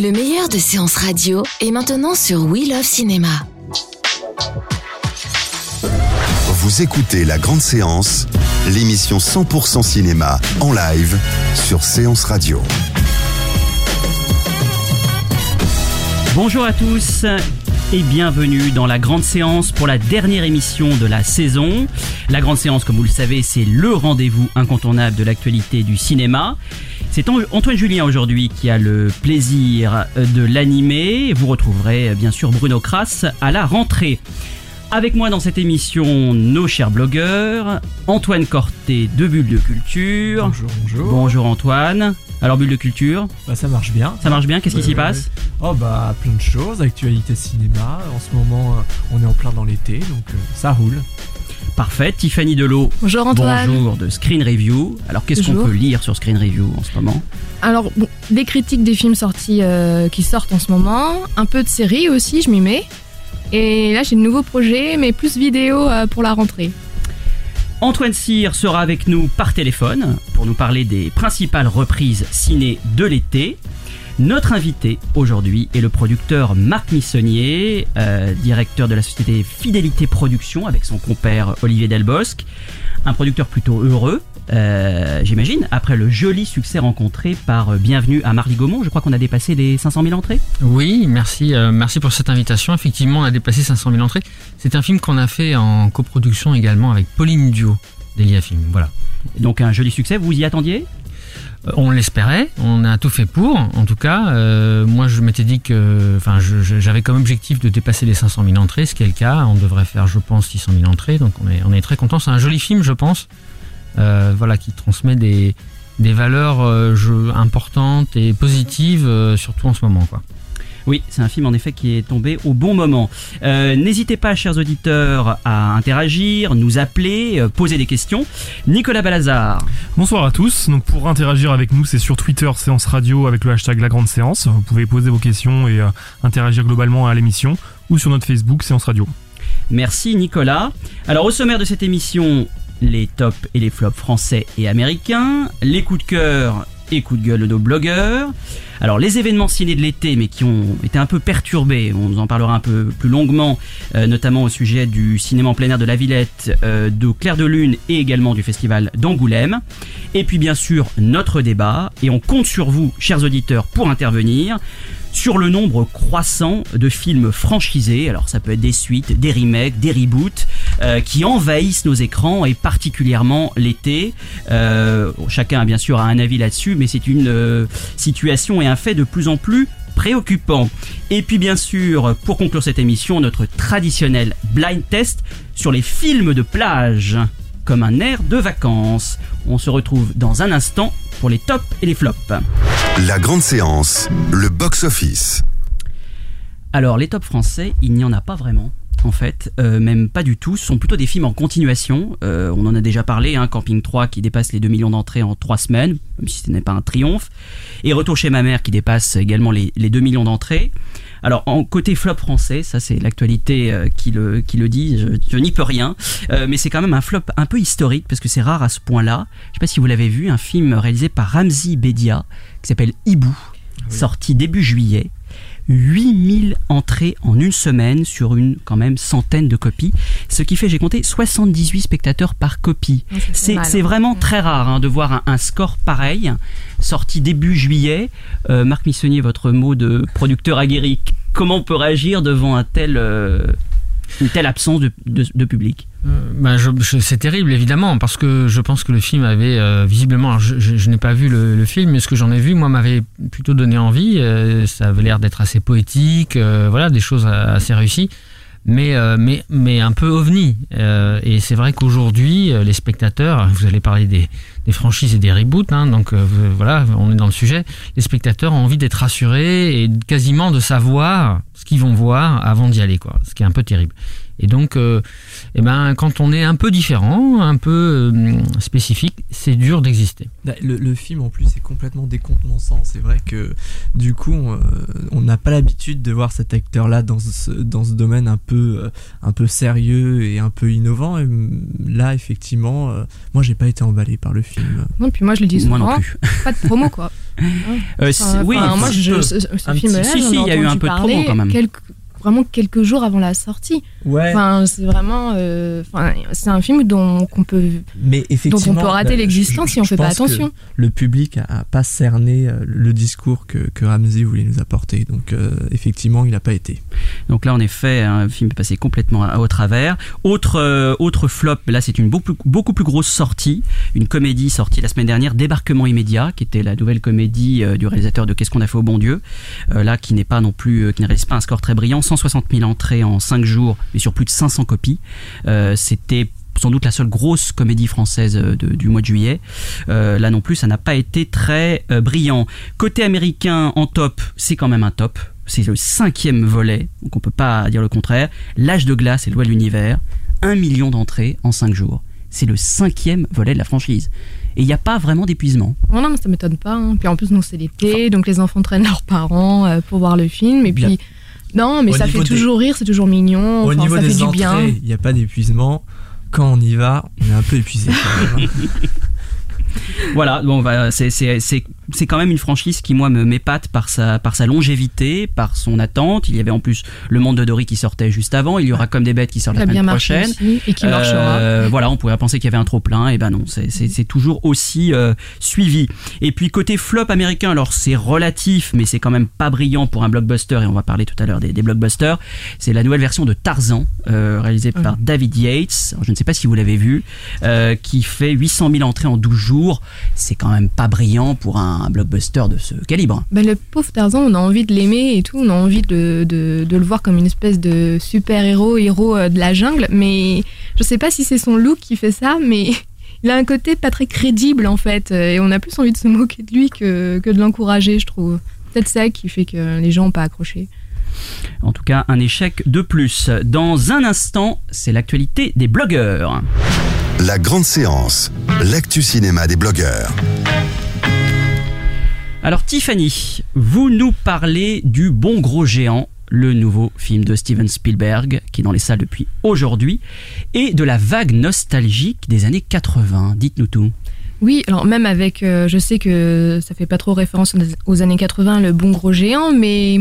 Le meilleur de séances radio est maintenant sur We Love Cinéma. Vous écoutez La Grande Séance, l'émission 100% cinéma en live sur Séance Radio. Bonjour à tous et bienvenue dans la grande séance pour la dernière émission de la saison. La grande séance, comme vous le savez, c'est le rendez-vous incontournable de l'actualité du cinéma. C'est Antoine Julien aujourd'hui qui a le plaisir de l'animer. Vous retrouverez bien sûr Bruno Kras à la rentrée. Avec moi dans cette émission, nos chers blogueurs, Antoine Corté de Bulle de Culture. Bonjour, bonjour. Bonjour Antoine. Alors Bulle de Culture Bah ça marche bien. Ça marche bien, qu'est-ce qui s'y ouais, passe ouais. Oh bah plein de choses, actualité cinéma. En ce moment, euh, on est en plein dans l'été, donc euh, ça roule. Parfait. Tiffany Delot. Bonjour Antoine. Bonjour de Screen Review. Alors qu'est-ce qu'on peut lire sur Screen Review en ce moment? Alors, bon, des critiques des films sortis euh, qui sortent en ce moment, un peu de séries aussi, je m'y mets. Et là, j'ai de nouveaux projets, mais plus vidéo euh, pour la rentrée. Antoine Cyr sera avec nous par téléphone pour nous parler des principales reprises ciné de l'été. Notre invité aujourd'hui est le producteur Marc Missonnier, euh, directeur de la société Fidélité Production avec son compère Olivier Delbosque. Un producteur plutôt heureux, euh, j'imagine, après le joli succès rencontré par euh, Bienvenue à Marly-Gaumont. Je crois qu'on a dépassé les 500 000 entrées. Oui, merci, euh, merci pour cette invitation. Effectivement, on a dépassé 500 000 entrées. C'est un film qu'on a fait en coproduction également avec Pauline Duo d'Elia Film. Voilà. Donc un joli succès, vous y attendiez? On l'espérait, on a tout fait pour. En tout cas, euh, moi je m'étais dit que, enfin, j'avais comme objectif de dépasser les 500 000 entrées, ce qui est le cas. On devrait faire, je pense, 600 000 entrées. Donc on est, très content. C'est un joli film, je pense. Euh, voilà, qui transmet des, valeurs euh, importantes et positives, euh, surtout en ce moment, quoi. Oui, c'est un film en effet qui est tombé au bon moment. Euh, N'hésitez pas, chers auditeurs, à interagir, nous appeler, euh, poser des questions. Nicolas Balazar. Bonsoir à tous. Donc pour interagir avec nous, c'est sur Twitter Séance Radio avec le hashtag La Grande Séance. Vous pouvez poser vos questions et euh, interagir globalement à l'émission ou sur notre Facebook Séance Radio. Merci Nicolas. Alors au sommaire de cette émission, les tops et les flops français et américains, les coups de cœur et coups de gueule de nos blogueurs. Alors les événements ciné de l'été mais qui ont été un peu perturbés, on en parlera un peu plus longuement, euh, notamment au sujet du cinéma en plein air de la Villette, euh, de Clair de Lune et également du festival d'Angoulême. Et puis bien sûr notre débat et on compte sur vous chers auditeurs pour intervenir sur le nombre croissant de films franchisés, alors ça peut être des suites, des remakes, des reboots, euh, qui envahissent nos écrans et particulièrement l'été. Euh, chacun bien sûr a un avis là-dessus, mais c'est une euh, situation et un fait de plus en plus préoccupant. Et puis bien sûr, pour conclure cette émission, notre traditionnel blind test sur les films de plage comme un air de vacances. On se retrouve dans un instant pour les tops et les flops. La Grande Séance, le box-office. Alors, les tops français, il n'y en a pas vraiment. En fait, euh, même pas du tout. Ce sont plutôt des films en continuation. Euh, on en a déjà parlé, hein, Camping 3 qui dépasse les 2 millions d'entrées en 3 semaines, même si ce n'est pas un triomphe. Et Retour chez ma mère qui dépasse également les, les 2 millions d'entrées. Alors, en côté flop français, ça c'est l'actualité euh, qui, le, qui le dit, je, je n'y peux rien. Mais c'est quand même un flop un peu historique parce que c'est rare à ce point-là. Je sais pas si vous l'avez vu, un film réalisé par Ramzi Bedia qui s'appelle Hibou, sorti début juillet. 8000 entrées en une semaine sur une quand même centaine de copies, ce qui fait, j'ai compté, 78 spectateurs par copie. C'est c'est vraiment très rare hein, de voir un, un score pareil, sorti début juillet. Euh, Marc Missonnier, votre mot de producteur aguerri, comment on peut réagir devant un tel, euh, une telle absence de, de- public Euh, bah, c'est terrible évidemment parce que je pense que le film avait euh, visiblement, je, je- n'ai pas vu le, film, mais ce que j'en ai vu, moi, m'avait plutôt donné envie. euh, ça avait l'air d'être assez poétique, voilà, des choses assez réussies. Mais, euh, mais, mais un peu ovni. Euh, et c'est vrai qu'aujourd'hui, euh, les spectateurs, vous allez parler des, des franchises et des reboots, hein, donc euh, voilà, on est dans le sujet. Les spectateurs ont envie d'être rassurés et quasiment de savoir ce qu'ils vont voir avant d'y aller, quoi. Ce qui est un peu terrible. Et donc, euh, eh ben, quand on est un peu différent, un peu euh, spécifique, c'est dur d'exister. Bah, Le, le film en plus est complètement décontenançant. C'est vrai que du coup, on, euh, on n'a pas l'habitude de voir cet acteur-là dans ce, dans ce domaine un peu, un peu sérieux et un peu innovant. Et là, effectivement, euh, moi, j'ai pas été emballé par le film. Non, puis moi je le dis Moi souvent, non plus. pas de promo quoi. Euh, Enfin, oui, enfin, moi je, ce, film-là, si, si, il y a eu un peu de promo, quand même. quelques- vraiment quelques jours avant la sortie. Ouais. Enfin, c'est vraiment, euh, enfin, c'est un film dont qu'on peut, Mais effectivement, dont on peut rater l'existence si on je fait pas attention. Le public a, a pas cerné euh, le discours que, que Ramsey voulait nous apporter. Donc, euh, effectivement, il n'a pas été. Donc là, en effet, un film est passé complètement au travers. Autre, euh, autre flop, là, c'est une beaucoup, beaucoup plus grosse sortie. Une comédie sortie la semaine dernière, Débarquement immédiat, qui était la nouvelle comédie euh, du réalisateur de Qu'est-ce qu'on a fait au bon Dieu. Euh, là, qui n'est pas non plus, euh, qui ne réalise pas un score très brillant. 160 000 entrées en 5 jours, mais sur plus de 500 copies. Euh, C'était sans doute la seule grosse comédie française euh, de- du mois de juillet. Euh, là non plus, ça n'a pas été très euh, brillant. Côté américain, en top, c'est quand même un top. C'est le cinquième volet, donc on peut pas dire le contraire. L'âge de glace et loi de l'univers, un million d'entrées en cinq jours. C'est le cinquième volet de la franchise. Et il n'y a pas vraiment d'épuisement. Oh non, mais ça m'étonne pas. hein. Puis en plus, nous, c'est l'été, donc les enfants traînent leurs parents euh, pour voir le film. Et Bien. puis, non, mais Au ça fait des- toujours rire, c'est toujours mignon. Au enfin, niveau ça des fait du entrées, bien. il n'y a pas d'épuisement. Quand on y va, on est un peu épuisé. quand même. Voilà, bon, bah, c'est c'est- quand même une franchise qui, moi, me m'épate par sa, par sa longévité, par son attente. Il y avait en plus Le Monde de Dory qui sortait juste avant. Il y aura Comme des bêtes qui sort Qui la semaine prochaine. aussi et qui marchera. Euh, voilà, on pourrait penser qu'il y avait un trop plein, et ben non, c'est- c'est toujours aussi euh, suivi. Et puis côté flop américain, alors c'est relatif, mais c'est quand même pas brillant pour un blockbuster, et on va parler tout à l'heure des, des blockbusters. C'est la nouvelle version de Tarzan, euh, réalisée par David Yates. Alors, je ne sais pas si vous l'avez vu, qui fait 800 000 entrées en 12 jours. C'est quand même pas brillant pour un, un blockbuster de ce calibre. Ben, le pauvre Tarzan, on a envie de l'aimer et tout, on a envie de, de, de le voir comme une espèce de super-héros, héros euh, de la jungle, mais je sais pas si c'est son look qui fait ça, mais il a un côté pas très crédible en fait, euh, et on a plus envie de se moquer de lui que, que de l'encourager, je trouve. Peut-être ça qui fait que les gens n'ont pas accroché. En tout cas, un échec de plus. Dans un instant, c'est l'actualité des blogueurs. La grande séance, l'actu cinéma des blogueurs. Alors Tiffany, vous nous parlez du Bon Gros Géant, le nouveau film de Steven Spielberg qui est dans les salles depuis aujourd'hui, et de la vague nostalgique des années 80. Dites-nous tout. Oui, alors même avec, euh, je sais que ça fait pas trop référence aux années 80, le bon gros géant, mais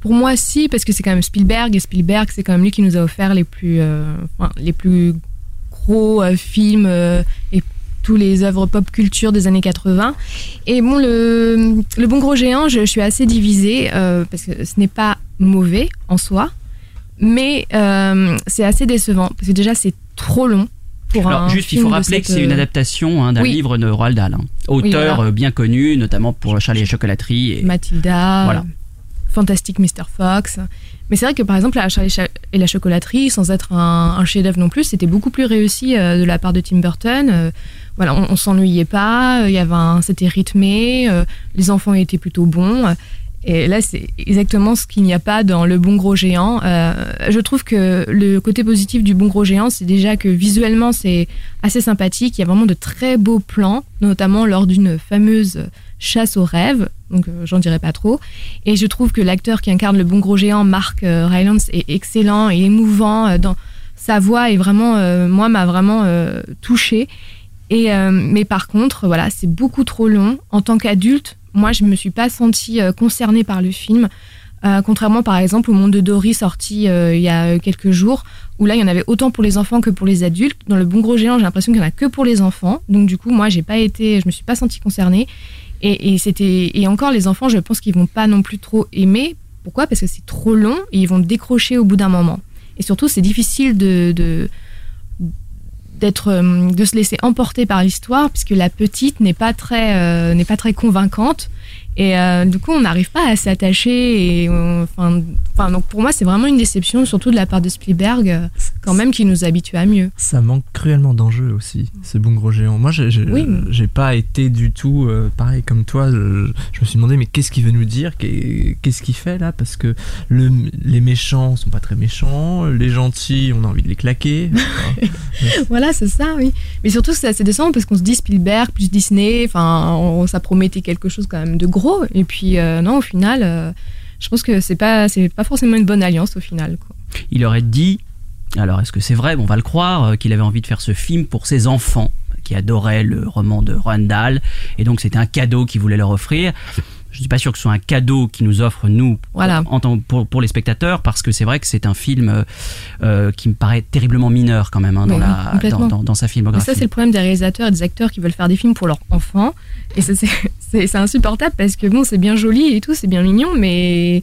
pour moi si, parce que c'est quand même Spielberg, et Spielberg c'est quand même lui qui nous a offert les plus, euh, les plus gros euh, films et tous les œuvres pop culture des années 80. Et bon, le, le bon gros géant, je, je suis assez divisée, euh, parce que ce n'est pas mauvais en soi, mais euh, c'est assez décevant, parce que déjà c'est trop long. Pour Alors un juste, il faut rappeler que c'est une euh, adaptation hein, d'un oui. livre de Roald Dahl, hein. auteur voilà. bien connu, notamment pour Charlie et la chocolaterie. Et... Mathilda, Voilà. Fantastic Mr. Fox. Mais c'est vrai que par exemple, la Charlie Cha- et la chocolaterie, sans être un, un chef-d'œuvre non plus, c'était beaucoup plus réussi euh, de la part de Tim Burton. Euh, voilà, on, on s'ennuyait pas, euh, il y avait c'était rythmé, euh, les enfants étaient plutôt bons. euh, Et là, c'est exactement ce qu'il n'y a pas dans Le Bon Gros Géant. Je trouve que le côté positif du Bon Gros Géant, c'est déjà que visuellement, c'est assez sympathique. Il y a vraiment de très beaux plans, notamment lors d'une fameuse chasse aux rêves. Donc, j'en dirai pas trop. Et je trouve que l'acteur qui incarne le Bon Gros Géant, Mark euh, Rylance, est excellent et émouvant. dans sa voix est vraiment, moi, m'a vraiment touchée. Euh, mais par contre, voilà, c'est beaucoup trop long. En tant qu'adulte, moi, je me suis pas sentie euh, concernée par le film. Euh, contrairement, par exemple, au Monde de Dory sorti il y a quelques jours, où là, il y en avait autant pour les enfants que pour les adultes. Dans le Bon Gros Géant, j'ai l'impression qu'il y en a que pour les enfants. Donc, du coup, moi, j'ai pas été, je me suis pas sentie concernée. Et, c'était, et encore, les enfants, je pense qu'ils vont pas non plus trop aimer. Pourquoi? Parce que c'est trop long et ils vont décrocher au bout d'un moment. Et surtout, c'est difficile de d'être euh, de se laisser emporter par l'histoire puisque la petite n'est pas très euh, n'est pas très convaincante. Et euh, du coup on n'arrive pas à s'attacher et enfin donc pour moi c'est vraiment une déception surtout de la part de Spielberg quand même qui nous habitue à mieux Ça manque cruellement d'enjeux aussi, ce bon gros géant. Moi, j'ai Oui. j'ai pas été du tout euh, pareil comme toi. Je, je me suis demandé, mais qu'est-ce qu'il veut nous dire? Qu'est- Qu'est-ce qu'il fait là? Parce que le, les méchants sont pas très méchants, les gentils, on a envie de les claquer. voilà c'est ça oui mais surtout c'est assez décevant parce qu'on se dit Spielberg plus Disney enfin on- ça promettait quelque chose quand même de gros et puis euh, non au final euh, je pense que c'est pas c'est pas forcément une bonne alliance au final quoi. Il aurait dit, alors est-ce que c'est vrai? Bon, On va le croire, euh, qu'il avait envie de faire ce film pour ses enfants, qui adoraient le roman de Roald Dahl, et donc c'était un cadeau qu'il voulait leur offrir. Je suis pas sûr que ce soit un cadeau qu'il nous offre nous Voilà. en pour, pour les spectateurs parce que c'est vrai que c'est un film euh, euh, qui me paraît terriblement mineur quand même hein, dans, Oui, la, complètement. dans, dans- dans sa Mais filmographie. ça, c'est le problème des réalisateurs et des acteurs qui veulent faire des films pour leurs enfants. Et c'est insupportable parce que bon, c'est bien joli et tout, c'est bien mignon, mais,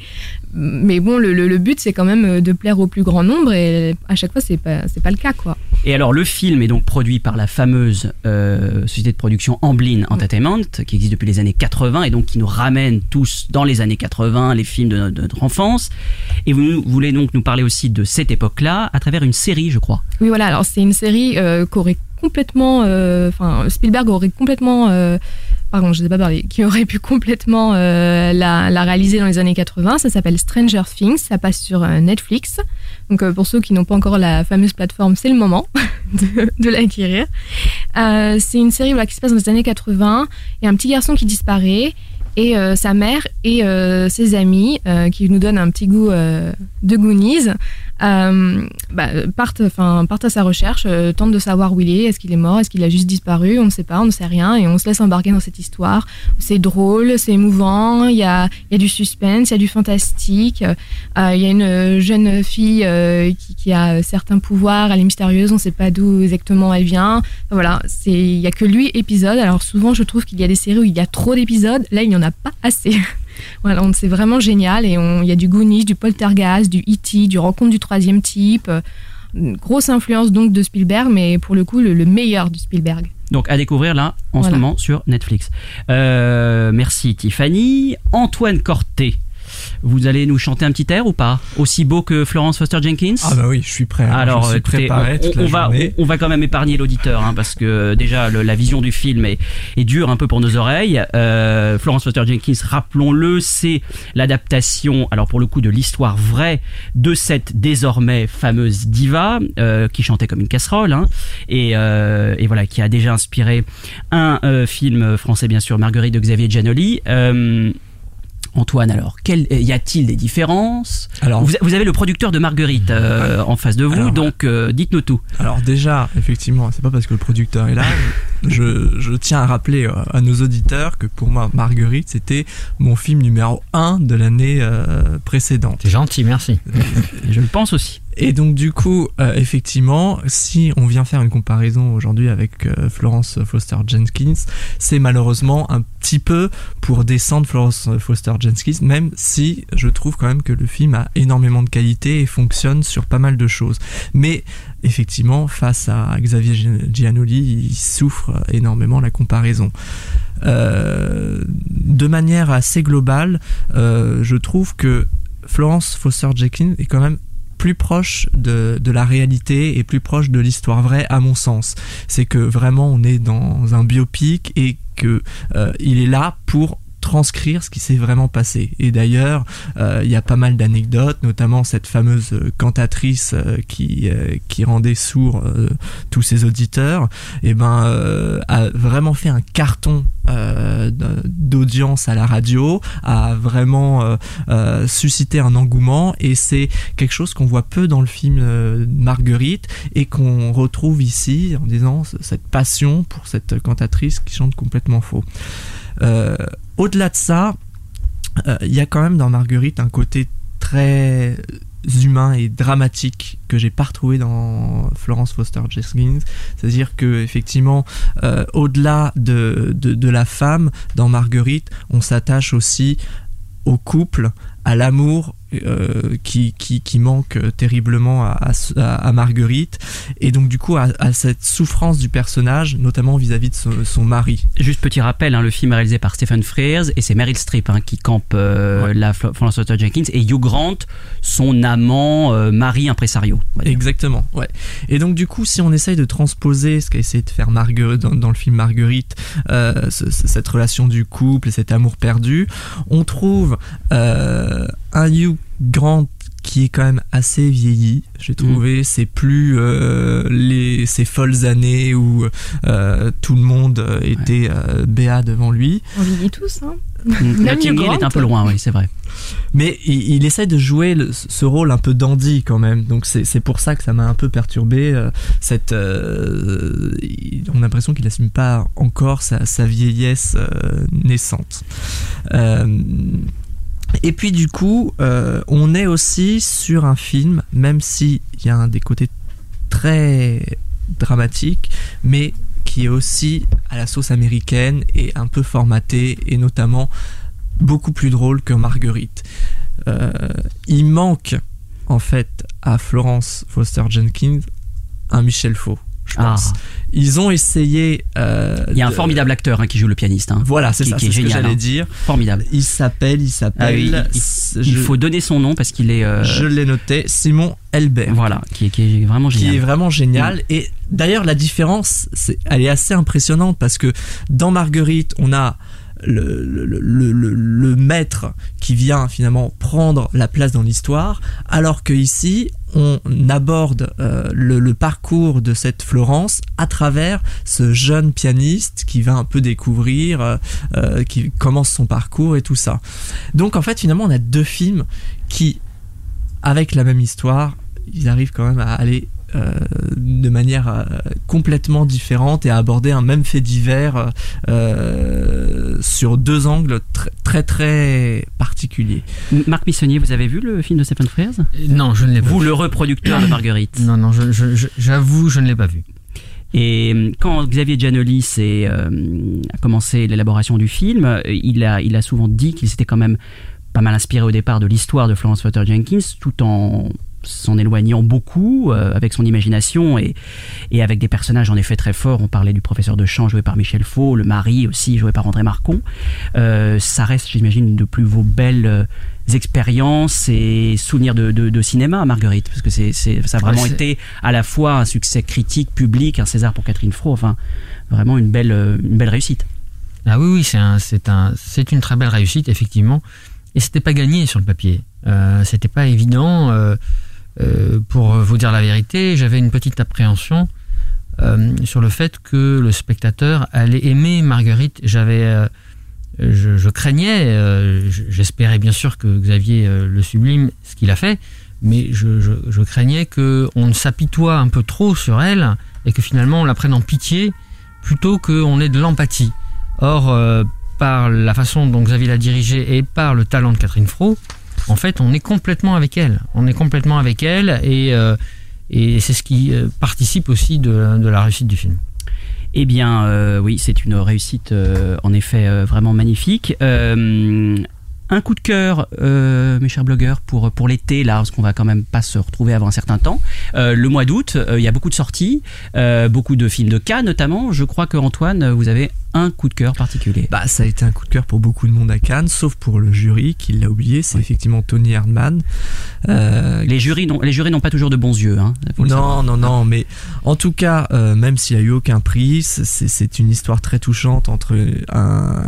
mais bon, le, le- le but, c'est quand même de plaire au plus grand nombre et à chaque fois, c'est pas, pas le cas, quoi. Et alors, le film est donc produit par la fameuse euh, société de production Amblin Entertainment, qui existe depuis les années 80 et donc qui nous ramène tous dans les années 80, les films de, de notre enfance. Et vous, voulez donc nous parler aussi de cette époque-là à travers une série, je crois. Oui, voilà, alors c'est une série euh, qu'aurait complètement. euh, Enfin, Spielberg aurait complètement. euh, pardon, je ne sais pas parler. Qui aurait pu complètement euh, la, réaliser dans les années 80. Ça s'appelle Stranger Things. Ça passe sur Netflix. Donc, pour ceux qui n'ont pas encore la fameuse plateforme, c'est le moment de, l'acquérir. C'est une série voilà, qui se passe dans les années 80. Il y a un petit garçon qui disparaît. Et sa mère et ses amis, qui nous donnent un petit goût de Goonies, euh, bah, partent, partent à sa recherche, euh, tentent de savoir où il est, est-ce qu'il est mort, est-ce qu'il a juste disparu, on ne sait pas, on ne sait rien, et on se laisse embarquer dans cette histoire. C'est drôle, c'est émouvant, il y a, y a du suspense, il y a du fantastique, euh, il y a une jeune fille euh, qui, qui a certains pouvoirs, elle est mystérieuse, on ne sait pas d'où exactement elle vient. Enfin, voilà, il y a que lui épisode. Alors souvent, je trouve qu'il y a des séries où il y a trop d'épisodes, là, il n'y en a pas assez. Voilà, c'est vraiment génial et il y a du Goonies, du Poltergeist, du E.T., du Rencontre du troisième type. euh, Une grosse influence donc de Spielberg, mais pour le coup le, le meilleur du Spielberg. Donc à découvrir là en ce moment sur Netflix. Euh, merci Tiffany. Antoine Corté, vous allez nous chanter un petit air ou pas Aussi beau que Florence Foster Jenkins Ah bah oui, je suis prêt. Alors, je suis préparé on, va, on, on va quand même épargner l'auditeur, hein, parce que déjà le- la vision du film est, est dure un peu pour nos oreilles. Euh, Florence Foster Jenkins, rappelons-le, c'est l'adaptation, alors pour le coup, de l'histoire vraie de cette désormais fameuse diva euh, qui chantait comme une casserole, hein, et, euh, et voilà, qui a déjà inspiré un film français, bien sûr, Marguerite de Xavier Giannoli. Euh, Antoine, alors, quel, y a-t-il des différences Alors, vous, vous avez le producteur de Marguerite euh, en face de vous, Alors, donc euh, dites-nous tout. Alors déjà, effectivement, c'est pas parce que le producteur est là. Je, je tiens à rappeler euh, à nos auditeurs que pour moi, Marguerite, c'était mon film numéro 1 de l'année euh, précédente. C'est gentil, merci. Je le pense aussi. Et donc du coup, euh, effectivement, si on vient faire une comparaison aujourd'hui avec euh, Florence Foster Jenkins, c'est malheureusement un petit peu pour descendre Florence Foster Jenkins, même si je trouve quand même que le film a énormément de qualité et fonctionne sur pas mal de choses. Mais effectivement, face à Xavier Giannoli, il souffre énormément la comparaison. Euh, de manière assez globale, euh, je trouve que Florence Foster Jenkins est quand même plus proche de, de la réalité et plus proche de l'histoire vraie à mon sens. C'est que vraiment on est dans un biopic et que euh, il est là pour transcrire ce qui s'est vraiment passé. Et d'ailleurs, euh, il y a pas mal d'anecdotes, notamment cette fameuse euh, cantatrice euh, qui, qui rendait sourd euh, tous ses auditeurs, et ben euh, a vraiment fait un carton d'audience à la radio, a vraiment suscité un engouement, et c'est quelque chose qu'on voit peu dans le film Marguerite et qu'on retrouve ici en disant cette passion pour cette cantatrice qui chante complètement faux. Euh, Au-delà de ça, euh, il y a quand même dans Marguerite un côté très humain et dramatique que j'ai pas retrouvé dans Florence Foster Jenkins. C'est-à-dire que effectivement, euh, au-delà de, de, de la femme, dans Marguerite, on s'attache aussi au couple, à l'amour euh, qui, qui, qui, manque terriblement à, à, à, Marguerite et donc du coup à, à cette souffrance du personnage notamment vis-à-vis de son, son, mari. Juste petit rappel, hein, le film est réalisé par Stephen Frears et c'est Meryl Streep hein, qui campe euh, ouais. la Florence Walter Jenkins et Hugh Grant son amant euh, mari impresario. Exactement, ouais. Et donc du coup si on essaye de transposer ce qu'a essayé de faire Marguerite dans, dans, le film Marguerite, euh, ce, cette relation du couple et cet amour perdu, on trouve un Hugh Grant qui est quand même assez vieilli, j'ai trouvé. Mmh. C'est plus euh, les, ces folles années où euh, tout le monde était euh, béat devant lui. On vieillit tous, hein. Hill est un peu loin, oui, c'est vrai. Mais il, il essaie de jouer le, ce rôle un peu dandy quand même. Donc c'est pour ça que ça m'a un peu perturbé. Euh, cette, euh, on a l'impression qu'il n'assume pas encore sa, sa vieillesse euh, naissante. Et puis du coup, euh, on est aussi sur un film, même s'il y a un des côtés très dramatiques, mais qui est aussi à la sauce américaine et un peu formaté, et notamment beaucoup plus drôle que Marguerite. Euh, il manque en fait à Florence Foster Jenkins un Michel Faux je pense. Ah. Ils ont essayé. Euh, il y a un de... formidable acteur hein, qui joue le pianiste. Hein, voilà, c'est ça, qui est ce que j'allais hein. dire. Formidable. Il s'appelle, il s'appelle. Ah oui, il, il, faut donner son nom parce qu'il est. Euh... Je l'ai noté, Simon Elbert. Voilà, qui est, qui est vraiment génial. Qui est vraiment génial. Mm. Et d'ailleurs, la différence, c'est, elle est assez impressionnante parce que dans Marguerite, on a le, maître qui vient finalement prendre la place dans l'histoire, alors que ici on aborde euh, le, parcours de cette Florence à travers ce jeune pianiste qui va un peu découvrir, euh, euh, qui commence son parcours et tout ça. Donc en fait finalement on a deux films qui, avec la même histoire, ils arrivent quand même à aller euh, de manière euh, complètement différente et à aborder un même fait divers euh, sur deux angles très très, très particuliers. Marc Missonnier, vous avez vu le film de Stephen Frears? Non, je ne l'ai pas Vous, vu. le reproducteur de Marguerite Non, non, j'avoue, je, je, je, je ne l'ai pas vu. Et quand Xavier Giannoli euh, a commencé l'élaboration du film, il a, il a souvent dit qu'il s'était quand même pas mal inspiré au départ de l'histoire de Florence Foster Jenkins, tout en s'en éloignant beaucoup euh, avec son imagination et, et avec des personnages en effet très forts. On parlait du professeur de chant joué par Michel Faux, le mari aussi joué par André Marcon. Euh, ça reste, j'imagine, de plus vos belles euh, expériences et souvenirs de, de, de, cinéma, Marguerite, parce que c'est, c'est ça a vraiment ouais, été à la fois un succès critique, public, un César pour Catherine Fro, enfin vraiment une belle, une belle réussite. Ah oui, oui, c'est, un, c'est, un, c'est une très belle réussite, effectivement. Et c'était pas gagné sur le papier. Euh, c'était pas évident. Euh, euh, pour vous dire la vérité, j'avais une petite appréhension euh, sur le fait que le spectateur allait aimer Marguerite. J'avais, euh, je, craignais, j'espérais bien sûr que Xavier le sublime, ce qu'il a fait, mais je, craignais que on s'apitoie un peu trop sur elle et que finalement on la prenne en pitié plutôt qu'on ait de l'empathie. Or, par la façon dont Xavier l'a dirigée et par le talent de Catherine Fro, en fait, on est complètement avec elle. On est complètement avec elle et, euh, c'est ce qui euh, participe aussi de, la réussite du film. Eh bien, euh, oui, c'est une réussite en effet vraiment magnifique. un coup de cœur, mes chers blogueurs, pour, pour l'été, là, parce qu'on va quand même pas se retrouver avant un certain temps. le mois d'août, il y a beaucoup de sorties, beaucoup de films de cas notamment. Je crois que Antoine, vous avez un coup de cœur particulier bah, Ça a été un coup de cœur pour beaucoup de monde à Cannes, sauf pour le jury qui l'a oublié, c'est oui. effectivement Tony Hardman. Euh, les, jurys les jurys n'ont pas toujours de bons yeux. Hein, non, non, non, mais en tout cas, euh, même s'il n'y a eu aucun prix, c'est une histoire très touchante entre un,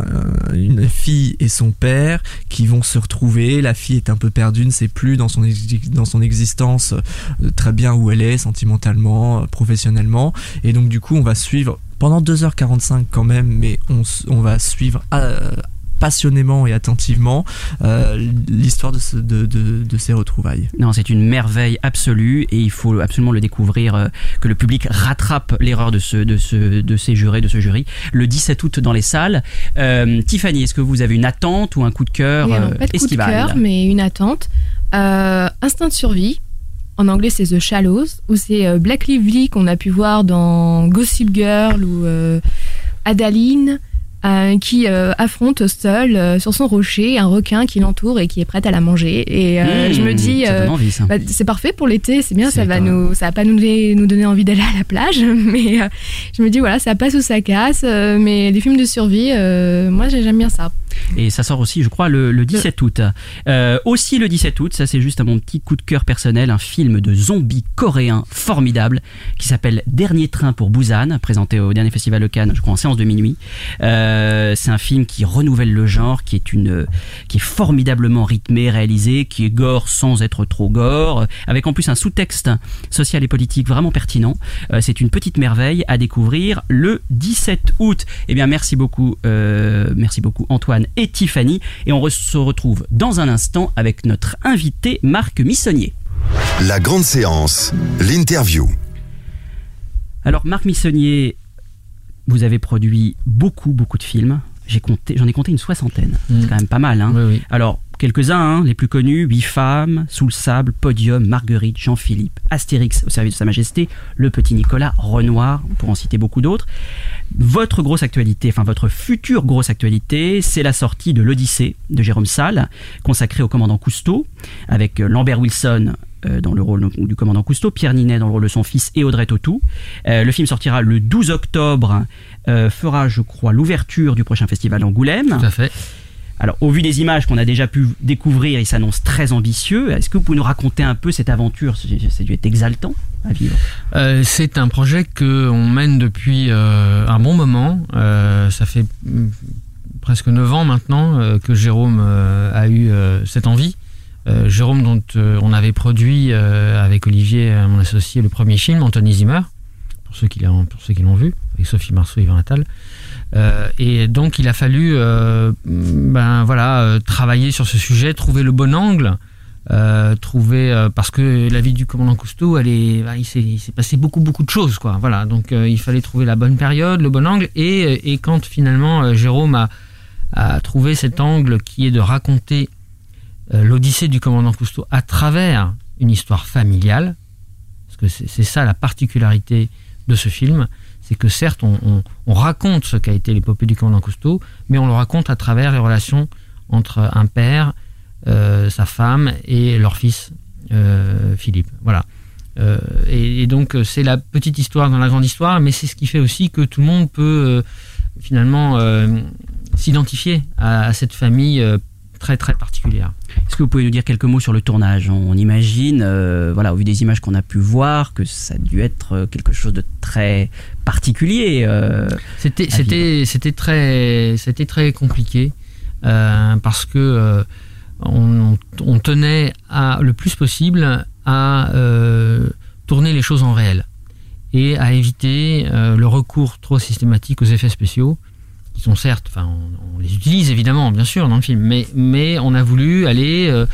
une fille et son père qui vont se retrouver. La fille est un peu perdue, ne sait plus dans son, dans son existence euh, très bien où elle est, sentimentalement, professionnellement. Et donc, du coup, on va suivre pendant 2h45 quand même, mais on, on va suivre euh, passionnément et attentivement euh, l'histoire de, ce, de, de, de, ces retrouvailles. Non, c'est une merveille absolue et il faut absolument le découvrir, euh, que le public rattrape l'erreur de, ce, de, ce, de ces jurés, de ce jury, le 17 août dans les salles. Euh, Tiffany, est-ce que vous avez une attente ou un coup de cœur oui, alors, pas de estival coup de cœur, mais une attente. Instinct de survie, en anglais, c'est The Shallows, où c'est Black Lively qu'on a pu voir dans Gossip Girl ou euh, Adaline. euh, qui euh, affronte seul euh, sur son rocher un requin qui l'entoure et qui est prêt à la manger. Et euh, Mmh, je me dis, euh, bah, c'est parfait pour l'été, c'est bien, ça va nous, ça va pas nous donner, nous donner envie d'aller à la plage, mais euh, je me dis voilà, ça passe ou ça casse. euh, mais les films de survie, euh, moi j'aime bien ça. Et ça sort aussi, je crois, le, le 17 août. Euh, aussi le 17 août, ça c'est juste à mon petit coup de cœur personnel, un film de zombies coréen formidable qui s'appelle Dernier train pour Busan, présenté au dernier festival de Cannes, je crois en séance de minuit. Euh, c'est un film qui renouvelle le genre, qui est une, qui est formidablement rythmé, réalisé, qui est gore sans être trop gore, avec en plus un sous-texte social et politique vraiment pertinent. Euh, c'est une petite merveille à découvrir le 17 août. Eh bien, merci beaucoup, euh, merci beaucoup Antoine et Tiffany. Et on re- se retrouve dans un instant avec notre invité Marc Missonnier. La grande séance, l'interview. Alors, Marc Missonnier, vous avez produit beaucoup, beaucoup de films. J'ai compté, j'en ai compté une soixantaine. Mm. C'est quand même pas mal. Hein Oui, oui. Alors, quelques-uns, hein, les plus connus, Huit femmes, Sous le sable, Podium, Marguerite, Jean-Philippe, Astérix au service de Sa Majesté, Le Petit Nicolas, Renoir, pour en citer beaucoup d'autres. Votre grosse actualité, enfin votre future grosse actualité, c'est la sortie de l'Odyssée de Jérôme Salle, consacrée au commandant Cousteau, avec euh, Lambert Wilson euh, dans le rôle du commandant Cousteau, Pierre Ninet dans le rôle de son fils et Audrey Tautou. Euh, le film sortira le 12 octobre, euh, fera je crois l'ouverture du prochain festival d'Angoulême. Tout à fait. Alors, au vu des images qu'on a déjà pu découvrir, il s'annonce très ambitieux. Est-ce que vous pouvez nous raconter un peu cette aventure? A dû être exaltant à vivre. Euh, c'est un projet que on mène depuis euh, un bon moment. Euh, ça fait mm, presque 9 ans maintenant que Jérôme a eu cette envie. Jérôme, dont on avait produit avec Olivier, mon associé, le premier film, Anthony Zimmer, pour ceux qui l'ont, pour ceux qui l'ont vu, avec Sophie Marceau et Yvan Attal. Euh, et donc il a fallu euh, ben voilà euh, travailler sur ce sujet, trouver le bon angle, trouver parce que la vie du commandant Cousteau, elle est, ben, il s'est passé beaucoup beaucoup de choses quoi. Voilà donc il fallait trouver la bonne période, le bon angle et, et quand finalement Jérôme a, trouvé cet angle qui est de raconter l'Odyssée du commandant Cousteau à travers une histoire familiale, parce que c'est ça la particularité de ce film, c'est que certes on, on- on raconte ce qu'a été l'épopée du commandant Cousteau, mais on le raconte à travers les relations entre un père, euh, sa femme et leur fils euh, Philippe. Voilà. Euh, et, donc c'est la petite histoire dans la grande histoire, mais c'est ce qui fait aussi que tout le monde peut finalement s'identifier à, cette famille très très particulière. Est-ce que vous pouvez nous dire quelques mots sur le tournage? On imagine, euh, voilà, au vu des images qu'on a pu voir, que ça a dû être euh, quelque chose de très particulier. euh, C'était à c'était c'était très c'était très compliqué euh, parce que euh, on, on tenait à le plus possible à tourner les choses en réel et à éviter le recours trop systématique aux effets spéciaux sont certes, enfin, on, les utilise évidemment, bien sûr, dans le film, mais, mais on a voulu aller euh,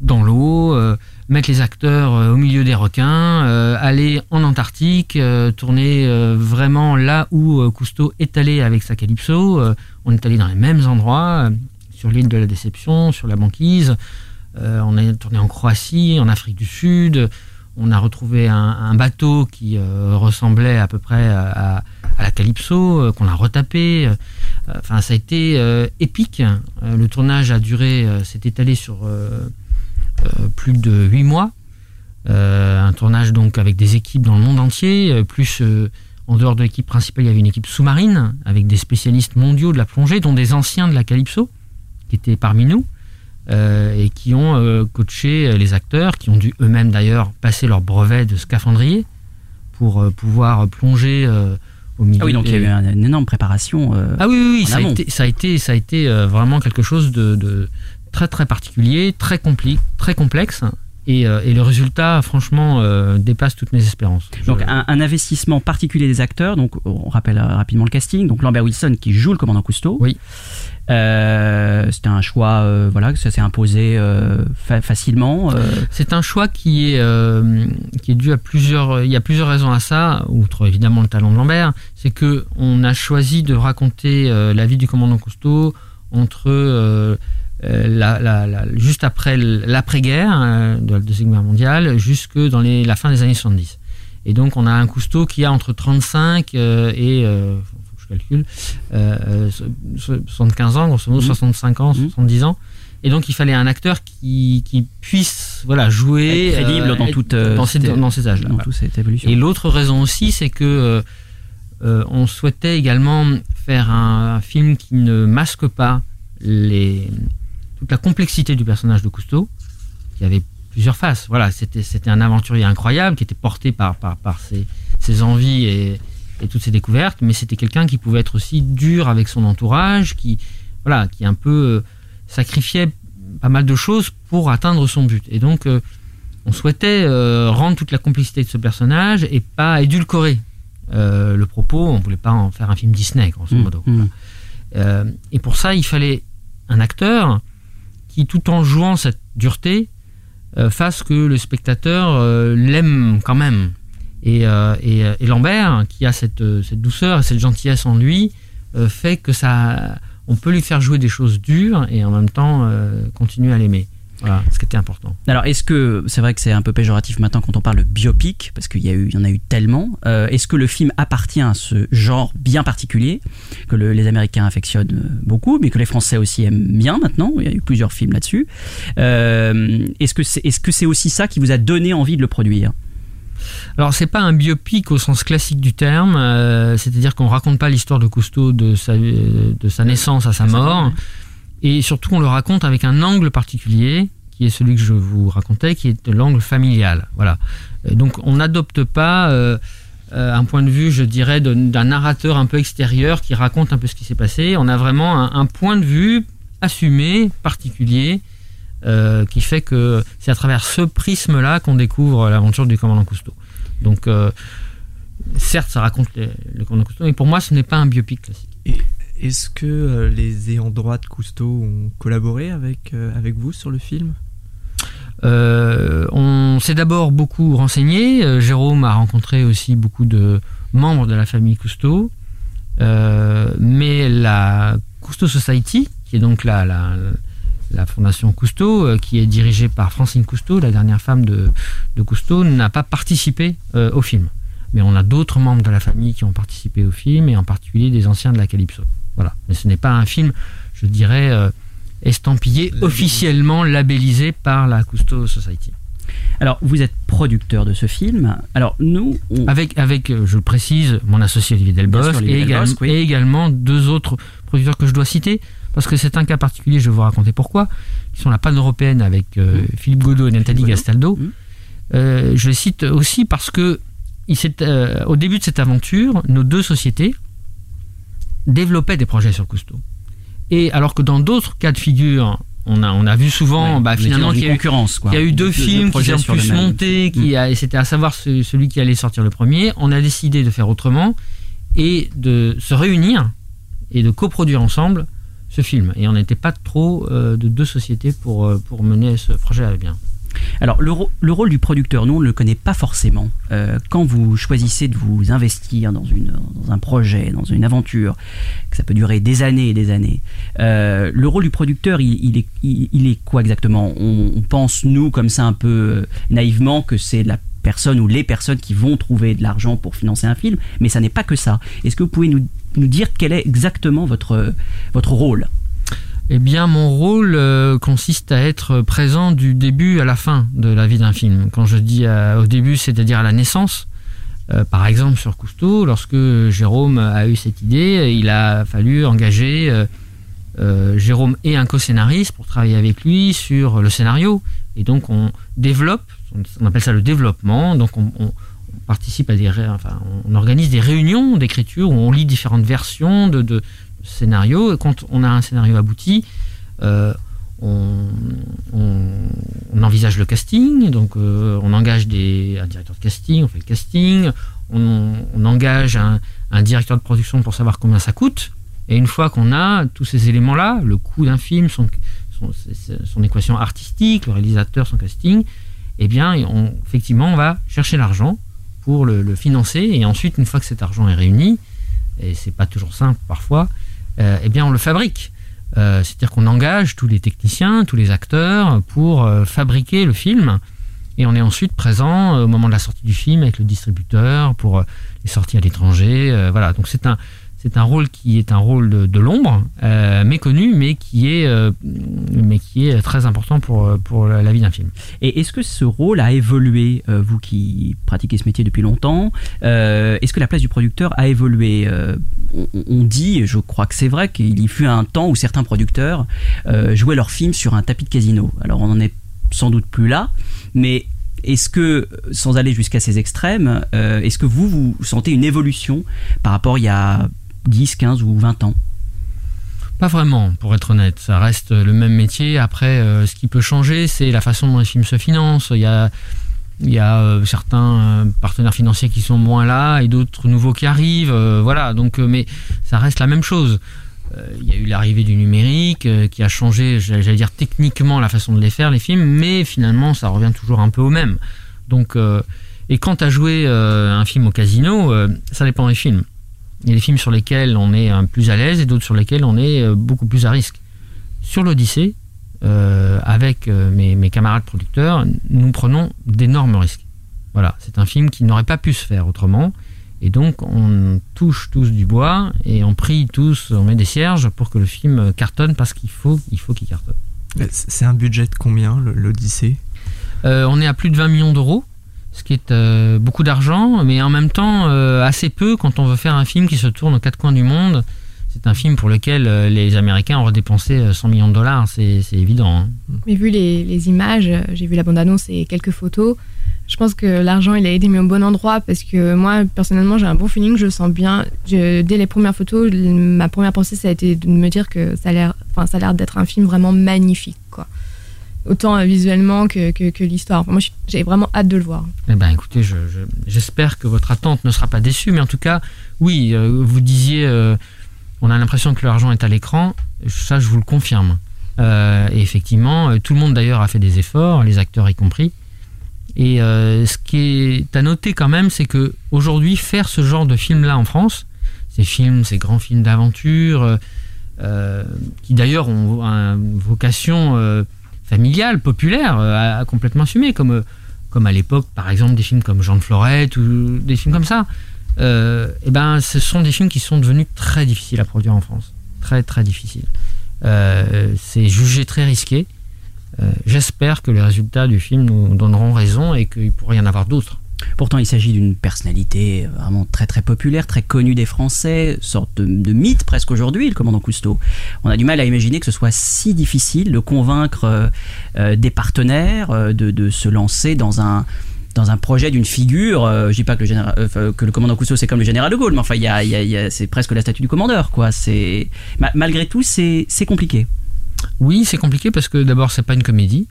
dans l'eau, euh, mettre les acteurs euh, au milieu des requins, aller en Antarctique, tourner vraiment là où Cousteau est allé avec sa Calypso. On est allé dans les mêmes endroits, sur l'île de la Déception, sur la banquise. On a tourné en Croatie, en Afrique du Sud. On a retrouvé un, bateau qui ressemblait à peu près à, la Calypso, qu'on a retapé. Enfin, ça a été euh, épique. Euh, le tournage a duré, euh, s'est étalé sur plus de huit mois. Un tournage donc avec des équipes dans le monde entier, plus en dehors de l'équipe principale, il y avait une équipe sous-marine avec des spécialistes mondiaux de la plongée, dont des anciens de la Calypso qui étaient parmi nous et qui ont coaché les acteurs, qui ont dû eux-mêmes d'ailleurs passer leur brevet de scaphandrier pour pouvoir plonger au milieu. Ah oui, donc il y a eu un- une énorme préparation. euh, ah oui, oui, oui, ça, a été, ça a été, ça a été euh, vraiment quelque chose de, de très très particulier, très compli- très complexe. Et, euh, et le résultat, franchement, dépasse toutes mes espérances. Donc Je- un, un investissement particulier des acteurs. Donc on rappelle rapidement le casting. Donc Lambert Wilson qui joue le commandant Cousteau. Oui. Euh, C'était un choix, euh, voilà, ça s'est imposé euh, fa- facilement. euh, C'est un choix qui est, euh, qui est dû à plusieurs. Il y a plusieurs raisons à ça, outre évidemment le talent de Lambert. C'est que on a choisi de raconter la vie du commandant Cousteau entre juste après l'après-guerre de la Deuxième Guerre mondiale, jusque dans la fin des années 70. Et donc on a un Cousteau qui a entre 35 euh, et euh, faut que je calcul, euh, euh, 75 ans, grosso modo, Mhm. 65 ans, Mhm. 70 ans. Et donc, il fallait un acteur qui, qui puisse voilà, jouer. Être crédible euh, dans être- toute, euh, dans, ces, dans ces âges-là. dans voilà. toute cette évolution. Et l'autre raison aussi, c'est que euh, on souhaitait également faire un, un film qui ne masque pas les, toute la complexité du personnage de Cousteau, qui avait plusieurs faces. Voilà, c'était c'était un aventurier incroyable qui était porté par par, par ses, ses envies et, et toutes ses découvertes, mais c'était quelqu'un qui pouvait être aussi dur avec son entourage, qui voilà, qui un peu euh, sacrifiait pas mal de choses pour atteindre son but. Et donc euh, on souhaitait euh, rendre toute la complexité de ce personnage et pas édulcorer euh, le propos. On voulait pas en faire un film Disney, grosso Mmh, modo. mmh. Et pour ça, il fallait un acteur qui, tout en jouant cette dureté, fasse que le spectateur l'aime quand même. Et, euh, euh, et Lambert, qui a cette, euh, cette douceur et cette gentillesse en lui, fait que ça, on peut lui faire jouer des choses dures et en même temps continuer à l'aimer. Voilà, ce qui était important. Alors, est-ce que c'est vrai que c'est un peu péjoratif maintenant quand on parle de biopic, parce qu'il y, en a eu tellement. est-ce que le film appartient à ce genre bien particulier que le- les Américains affectionnent beaucoup, mais que les Français aussi aiment bien maintenant? Il y a eu plusieurs films là-dessus. Est-ce que c'est aussi ça qui vous a donné envie de le produire? Alors c'est pas un biopic au sens classique du terme, euh, c'est-à-dire qu'on raconte pas l'histoire de Cousteau de sa, euh, de sa naissance à sa mort, et surtout on le raconte avec un angle particulier, qui est celui que je vous racontais, qui est l'angle familial. Voilà. Et donc on n'adopte pas euh, euh, un point de vue, je dirais, d'un narrateur un peu extérieur qui raconte un peu ce qui s'est passé. On a vraiment un, un point de vue assumé, particulier, euh, qui fait que c'est à travers ce prisme-là qu'on découvre l'aventure du commandant Cousteau. Donc, euh, certes, ça raconte les- le commandant Cousteau, mais pour moi, ce n'est pas un biopic classique. Est-ce que euh, les ayants droit de Cousteau ont collaboré avec, avec vous sur le film? On s'est d'abord beaucoup renseigné. Jérôme a rencontré aussi beaucoup de membres de la famille Cousteau. Mais la Cousteau Society, qui est donc la, la, la fondation Cousteau, euh, qui est dirigée par Francine Cousteau, la dernière femme de, de Cousteau, n'a pas participé euh, au film. Mais on a d'autres membres de la famille qui ont participé au film, et en particulier des anciens de la Calypso. Voilà. Mais ce n'est pas un film, je dirais, euh, estampillé, officiellement labellisé par la Cousteau Society. Alors, vous êtes producteur de ce film. Alors, nous, on- Avec, avec je le précise, mon associé Olivier sûr, et, oui. et également deux autres producteurs que je dois citer, parce que c'est un cas particulier, je vais vous raconter pourquoi, qui sont la panne européenne avec euh, Philippe Godot et Nathalie. Gastaldo. Mm. Euh, je les cite aussi parce que il euh, au début de cette aventure, nos deux sociétés développaient des projets sur Cousteau. Et alors que dans d'autres cas de figure, on a, on a vu souvent Ouais, bah, finalement qu'il y a eu concurrence, quoi. il y a eu deux, films qui projets ont pu se monter, qui c'était à savoir ce- celui qui allait sortir le premier. On a décidé de faire autrement et de se réunir et de coproduire ensemble ce film. Et on n'était pas trop euh, de deux sociétés pour, euh, pour mener ce projet à bien. Alors, le, rôle du producteur, nous, on ne le connaît pas forcément. Euh, quand vous choisissez de vous investir dans, un projet, dans une aventure, que ça peut durer des années et des années, le rôle du producteur, il, est, quoi exactement? On, on pense, nous, comme ça, un peu naïvement, que c'est la personne ou les personnes qui vont trouver de l'argent pour financer un film, mais ça n'est pas que ça. Est-ce que vous pouvez nous, nous dire quel est exactement votre, votre rôle Eh bien, mon rôle euh, consiste à être présent du début à la fin de la vie d'un film. Quand je dis euh, au début, c'est-à-dire à la naissance. Euh, par exemple, sur Cousteau, lorsque Jérôme a eu cette idée, il a fallu engager Jérôme et un co-scénariste pour travailler avec lui sur le scénario. Et donc, on développe, on appelle ça le développement. Donc, on, on- on participe à des, enfin, on organise des réunions d'écriture où on lit différentes versions de, scénarios. Et quand on a un scénario abouti, euh, on, envisage le casting, donc euh, on engage des, un directeur de casting, on fait le casting, on, engage un, directeur de production pour savoir combien ça coûte. Et une fois qu'on a tous ces éléments-là, le coût d'un film, son, son, son équation artistique, le réalisateur, son casting, eh bien, on, effectivement, on va chercher l'argent pour le, financer. Et ensuite, une fois que cet argent est réuni, et c'est pas toujours simple parfois, euh, eh bien, on le fabrique. Euh, C'est-à-dire qu'on engage tous les techniciens, tous les acteurs pour euh, fabriquer le film. Et on est ensuite présent au moment de la sortie du film avec le distributeur pour les sorties à l'étranger. voilà, donc c'est un, c'est un rôle qui est un rôle de, l'ombre, euh, méconnu, mais qui est, euh, mais qui est très important pour, pour la vie d'un film. Et est-ce que ce rôle a évolué, euh, vous qui pratiquez ce métier depuis longtemps Est-ce que la place du producteur a évolué on, dit, je crois que c'est vrai, qu'il y fut un temps où certains producteurs jouaient leurs films sur un tapis de casino. Alors on n'en est sans doute plus là, mais est-ce que, sans aller jusqu'à ces extrêmes, est-ce que vous, vous sentez une évolution par rapport il y a 10, 15 ou 20 ans Pas vraiment, pour être honnête. Ça reste le même métier. Après, euh, ce qui peut changer, c'est la façon dont les films se financent. Il y a, il y a euh, certains euh, partenaires financiers qui sont moins là et d'autres nouveaux qui arrivent. voilà, donc, mais ça reste la même chose. Il y a eu l'arrivée du numérique qui a changé, j'allais dire techniquement, la façon de les faire, les films, mais finalement, ça revient toujours un peu au même. Donc, et quant à jouer un film au casino, ça dépend des films. Il y a des films sur lesquels on est euh, plus à l'aise et d'autres sur lesquels on est euh, beaucoup plus à risque. Sur l'Odyssée, euh, avec mes, mes camarades producteurs, nous prenons d'énormes risques. Voilà, c'est un film qui n'aurait pas pu se faire autrement. Et donc, on touche tous du bois et on prie tous, on met des cierges pour que le film cartonne parce qu'il faut il faut qu'il cartonne. C'est un budget de combien, l'Odyssée? Euh, on est à plus de 20 millions d'euros, ce qui est euh, beaucoup d'argent, mais en même temps euh, assez peu quand on veut faire un film qui se tourne aux quatre coins du monde. C'est un film pour lequel euh, les Américains auraient dépensé euh, 100 millions de dollars, c'est évident. hein. Mais vu les, images, j'ai vu la bande-annonce et quelques photos, je pense que l'argent il a été mis au bon endroit parce que moi personnellement j'ai un bon feeling, je sens bien. Dès les premières photos, ma première pensée ça a été de me dire que ça a l'air, d'être un film vraiment magnifique. Autant euh, visuellement que, l'histoire. Enfin, moi j'ai vraiment hâte de le voir. Eh ben, écoutez, je- je- j'espère que votre attente ne sera pas déçue, mais en tout cas, oui, euh, vous disiez, euh, on a l'impression que l'argent est à l'écran. Ça, je vous le confirme. Euh, et effectivement, tout le monde d'ailleurs a fait des efforts, les acteurs y compris. Et ce qui est à noter quand même, c'est que aujourd'hui, faire ce genre de film-là en France, ces films, ces grands films d'aventure, qui d'ailleurs ont une vocation familiale, populaire, euh, complètement assumée, comme euh, comme à l'époque, par exemple, des films comme Jean de Florette ou des films comme ça. Euh, eh ben, ce sont des films qui sont devenus très difficiles à produire en France. Très, très difficiles. Euh, c'est jugé très risqué. J'espère que les résultats du film nous donneront raison et qu'il pourrait y en avoir d'autres. Pourtant, il s'agit d'une personnalité vraiment très très populaire, très connue des Français, sorte de, mythe presque aujourd'hui, le commandant Cousteau. On a du mal à imaginer que ce soit si difficile de convaincre euh, euh, des partenaires euh, de, de se lancer dans un dans un projet d'une figure. euh, je dis pas que le, euh, que le commandant Cousteau c'est comme le général de Gaulle, mais enfin, y a, y a- c'est presque la statue du commandeur, quoi. C'est ma- malgré tout, c'est compliqué. Oui, c'est compliqué parce que d'abord, c'est pas une comédie.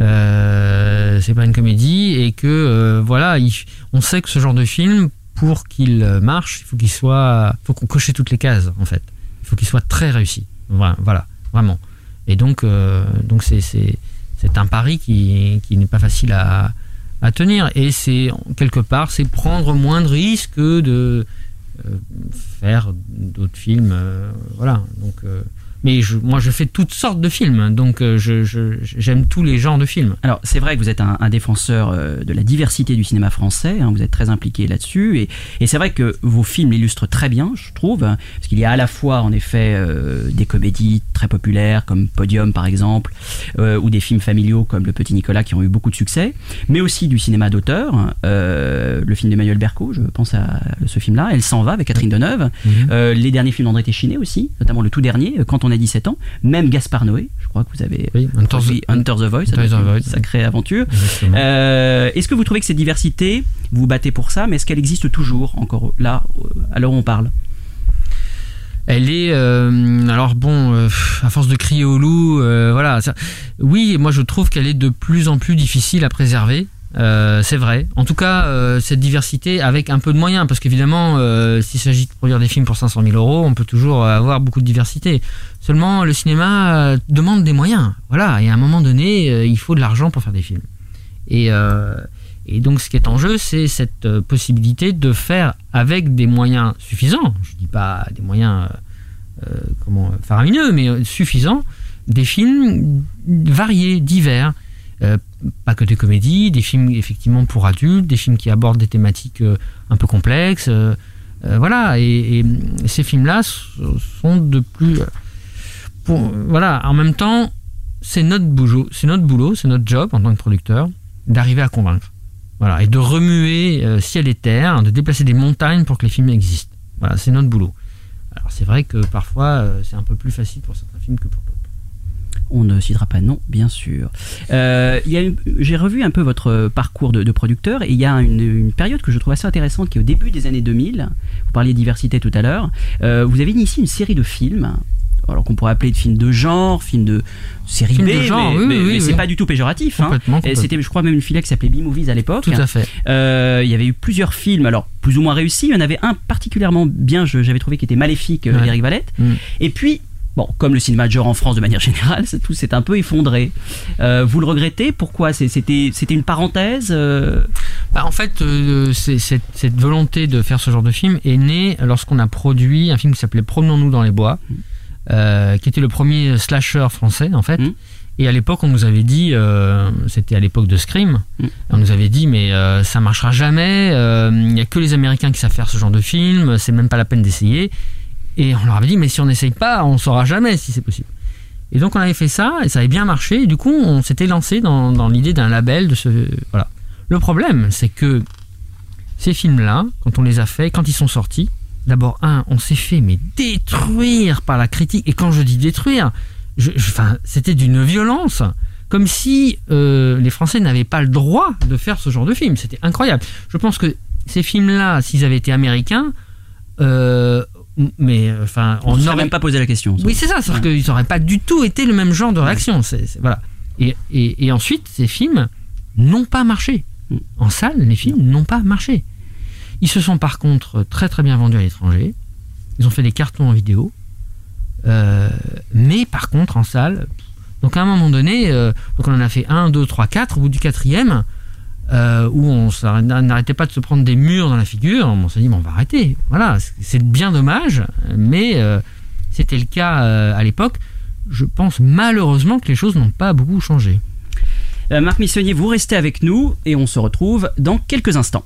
Euh, c'est pas une comédie et que euh, voilà, il- on sait que ce genre de film, pour qu'il euh, marche, il faut qu'il soit, faut qu'on coche toutes les cases en fait. Il faut qu'il soit très réussi. Voilà, vraiment. Et donc, euh, donc c'est c'est c'est un pari qui qui n'est pas facile à à tenir et c'est quelque part c'est prendre moins de risques que de faire d'autres films voilà donc mais je, moi je fais toutes sortes de films donc euh, je- j'aime tous les genres de films. Alors, c'est vrai que vous êtes un, un défenseur euh, de la diversité du cinéma français, hein, vous êtes très impliqué là-dessus, et, et c'est vrai que vos films l'illustrent très bien, je trouve, hein, parce qu'il y a à la fois, en effet, euh, des comédies très populaires, comme Podium par exemple, euh, ou des films familiaux comme Le Petit Nicolas, qui ont eu beaucoup de succès, mais aussi du cinéma d'auteur, euh, le film d'Emmanuel Berco, je pense à ce film-là, Elle s'en va avec Catherine Deneuve, euh, les derniers films d'André Téchiné aussi, notamment le tout dernier, Quand on a 17 ans, même Gaspard Noé, je crois que vous avez oui, Hunter, the Voice, Hunter une sacrée aventure. Euh, Est-ce que vous trouvez que cette diversité, vous vous battez pour ça, mais est-ce qu'elle existe toujours encore là, euh, à l'heure où on parle? Elle est euh, alors bon, euh, à force de crier au loup, euh, voilà. ça- oui, moi je trouve qu'elle est de plus en plus difficile à préserver. Euh, c'est vrai. En tout cas, euh, cette diversité avec un peu de moyens, parce qu'évidemment, euh, s'il s'agit de produire des films pour 500 000 euros, on peut toujours avoir beaucoup de diversité. Seulement, le cinéma demande des moyens. Voilà. Et à un moment donné, il faut de l'argent pour faire des films. Et, donc, ce qui est en jeu, c'est cette possibilité de faire avec des moyens suffisants. Je dis pas des moyens comment faramineux, mais suffisants, des films variés, divers. Euh, pas que des films effectivement pour adultes, des films qui abordent des thématiques euh, un peu complexes. euh, Euh, voilà, et, ces films-là sont de plus. Voilà, en même temps, c'est notre boulot, c'est notre boulot, c'est notre job en tant que producteur d'arriver à convaincre. Voilà, et de remuer ciel et terre, de déplacer des montagnes pour que les films existent. Voilà, c'est notre boulot. Alors c'est vrai que parfois c'est un peu plus facile pour certains films que pour d'autres. On ne citera pas non, bien sûr. Euh, J'ai revu un peu votre parcours de, de producteur et il y a une, une période que je trouve assez intéressante qui est au début des années 2000. Vous parliez de diversité tout à l'heure. Euh, vous avez initié une série de films. Alors qu'on pourrait appeler de films de genre, films de série B, de genre, mais, oui, mais- oui, mais oui, c'est pas du tout péjoratif. hein. C'était, je crois, même une filiale qui s'appelait B-Movies à l'époque. Tout à fait. Euh, il y avait eu plusieurs films, alors plus ou moins réussis. Il y en avait un particulièrement bien, j'avais trouvé qui était Maléfique, Ouais. Eric Valette. Mm. Et puis, bon, comme le cinéma de genre en France de manière générale, tout s'est un peu effondré. Euh, vous le regrettez? Pourquoi? C'était une parenthèse euh, Bah, en fait, euh, cette, cette volonté de faire ce genre de film est née lorsqu'on a produit un film qui s'appelait Promenons-nous dans les bois, euh, qui était le premier slasher français en fait. Mm. Et à l'époque, on nous avait dit, euh, c'était à l'époque de Scream, Mm. on nous avait dit, mais euh, ça marchera jamais, euh, il n'y a que les Américains qui savent faire ce genre de film, c'est même pas la peine d'essayer. Et on leur avait dit, mais si on n'essaye pas, on saura jamais si c'est possible. Et donc on avait fait ça, et ça avait bien marché, et du coup on s'était lancé dans, dans l'idée d'un label de ce... Voilà. Le problème, c'est que ces films-là, quand on les a faits, quand ils sont sortis, d'abord, un, on s'est fait mais détruire par la critique. Et quand je dis détruire, enfin, c'était d'une violence, comme si euh, les Français n'avaient pas le droit de faire ce genre de film. C'était incroyable. Je pense que ces films-là, s'ils avaient été américains, euh, mais euh, enfin, On n'aurait pas posé la question. oui, c'est ça, sauf Ouais. qu'ils n'auraient pas du tout été le même genre de réaction. C'est- c'est- voilà. Et, et- et ensuite, ces films n'ont pas marché. Mm. En salle, les films n'ont pas marché. Ils se sont par contre très très bien vendus à l'étranger. Ils ont fait des cartons en vidéo. Euh, mais par contre, en salle, donc à un moment donné, euh, donc on en a fait un, deux, trois, quatre. Au bout du quatrième, euh, où on n'arrêtait pas de se prendre des murs dans la figure, on s'est dit, on va arrêter. Voilà, c'est- bien dommage, mais euh, c'était le cas euh, à l'époque. Je pense malheureusement que les choses n'ont pas beaucoup changé. Marc Missonnier, vous restez avec nous et on se retrouve dans quelques instants.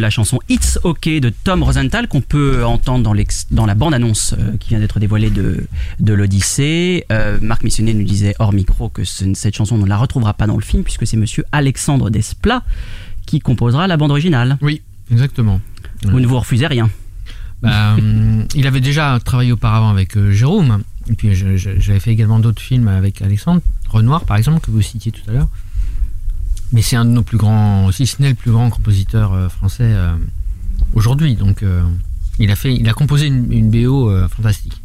La chanson It's OK de Tom Rosenthal qu'on peut entendre dans, la bande-annonce euh, qui vient d'être dévoilée de, de l'Odyssée. Euh, Marc Missionnet nous disait hors micro que ce- cette chanson on ne la retrouvera pas dans le film puisque c'est monsieur Alexandre Desplat qui composera la bande originale. Oui, exactement. Vous ne vous refusez rien. Bah, hum, il avait déjà travaillé auparavant avec euh, Jérôme, et puis j'avais fait également d'autres films avec Alexandre, Renoir par exemple, que vous citiez tout à l'heure. Mais c'est un de nos plus grands, si ce n'est le plus grand compositeur euh, français euh, aujourd'hui. Donc euh, il, a fait, il a composé une, une BO euh, fantastique.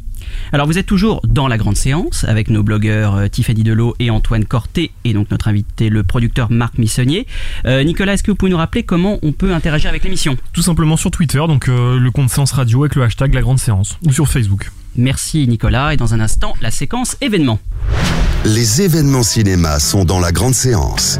Alors vous êtes toujours dans la grande séance avec nos blogueurs euh, Tiffany Delot et Antoine Corté et donc notre invité le producteur Marc Missonnier. Euh, Nicolas, est-ce que vous pouvez nous rappeler comment on peut interagir avec l'émission? Tout simplement sur Twitter, donc euh, le compte Séance Radio avec le hashtag La Grande Séance, ou sur Facebook. Merci Nicolas et dans un instant la séquence événements. Les événements cinéma sont dans la grande séance.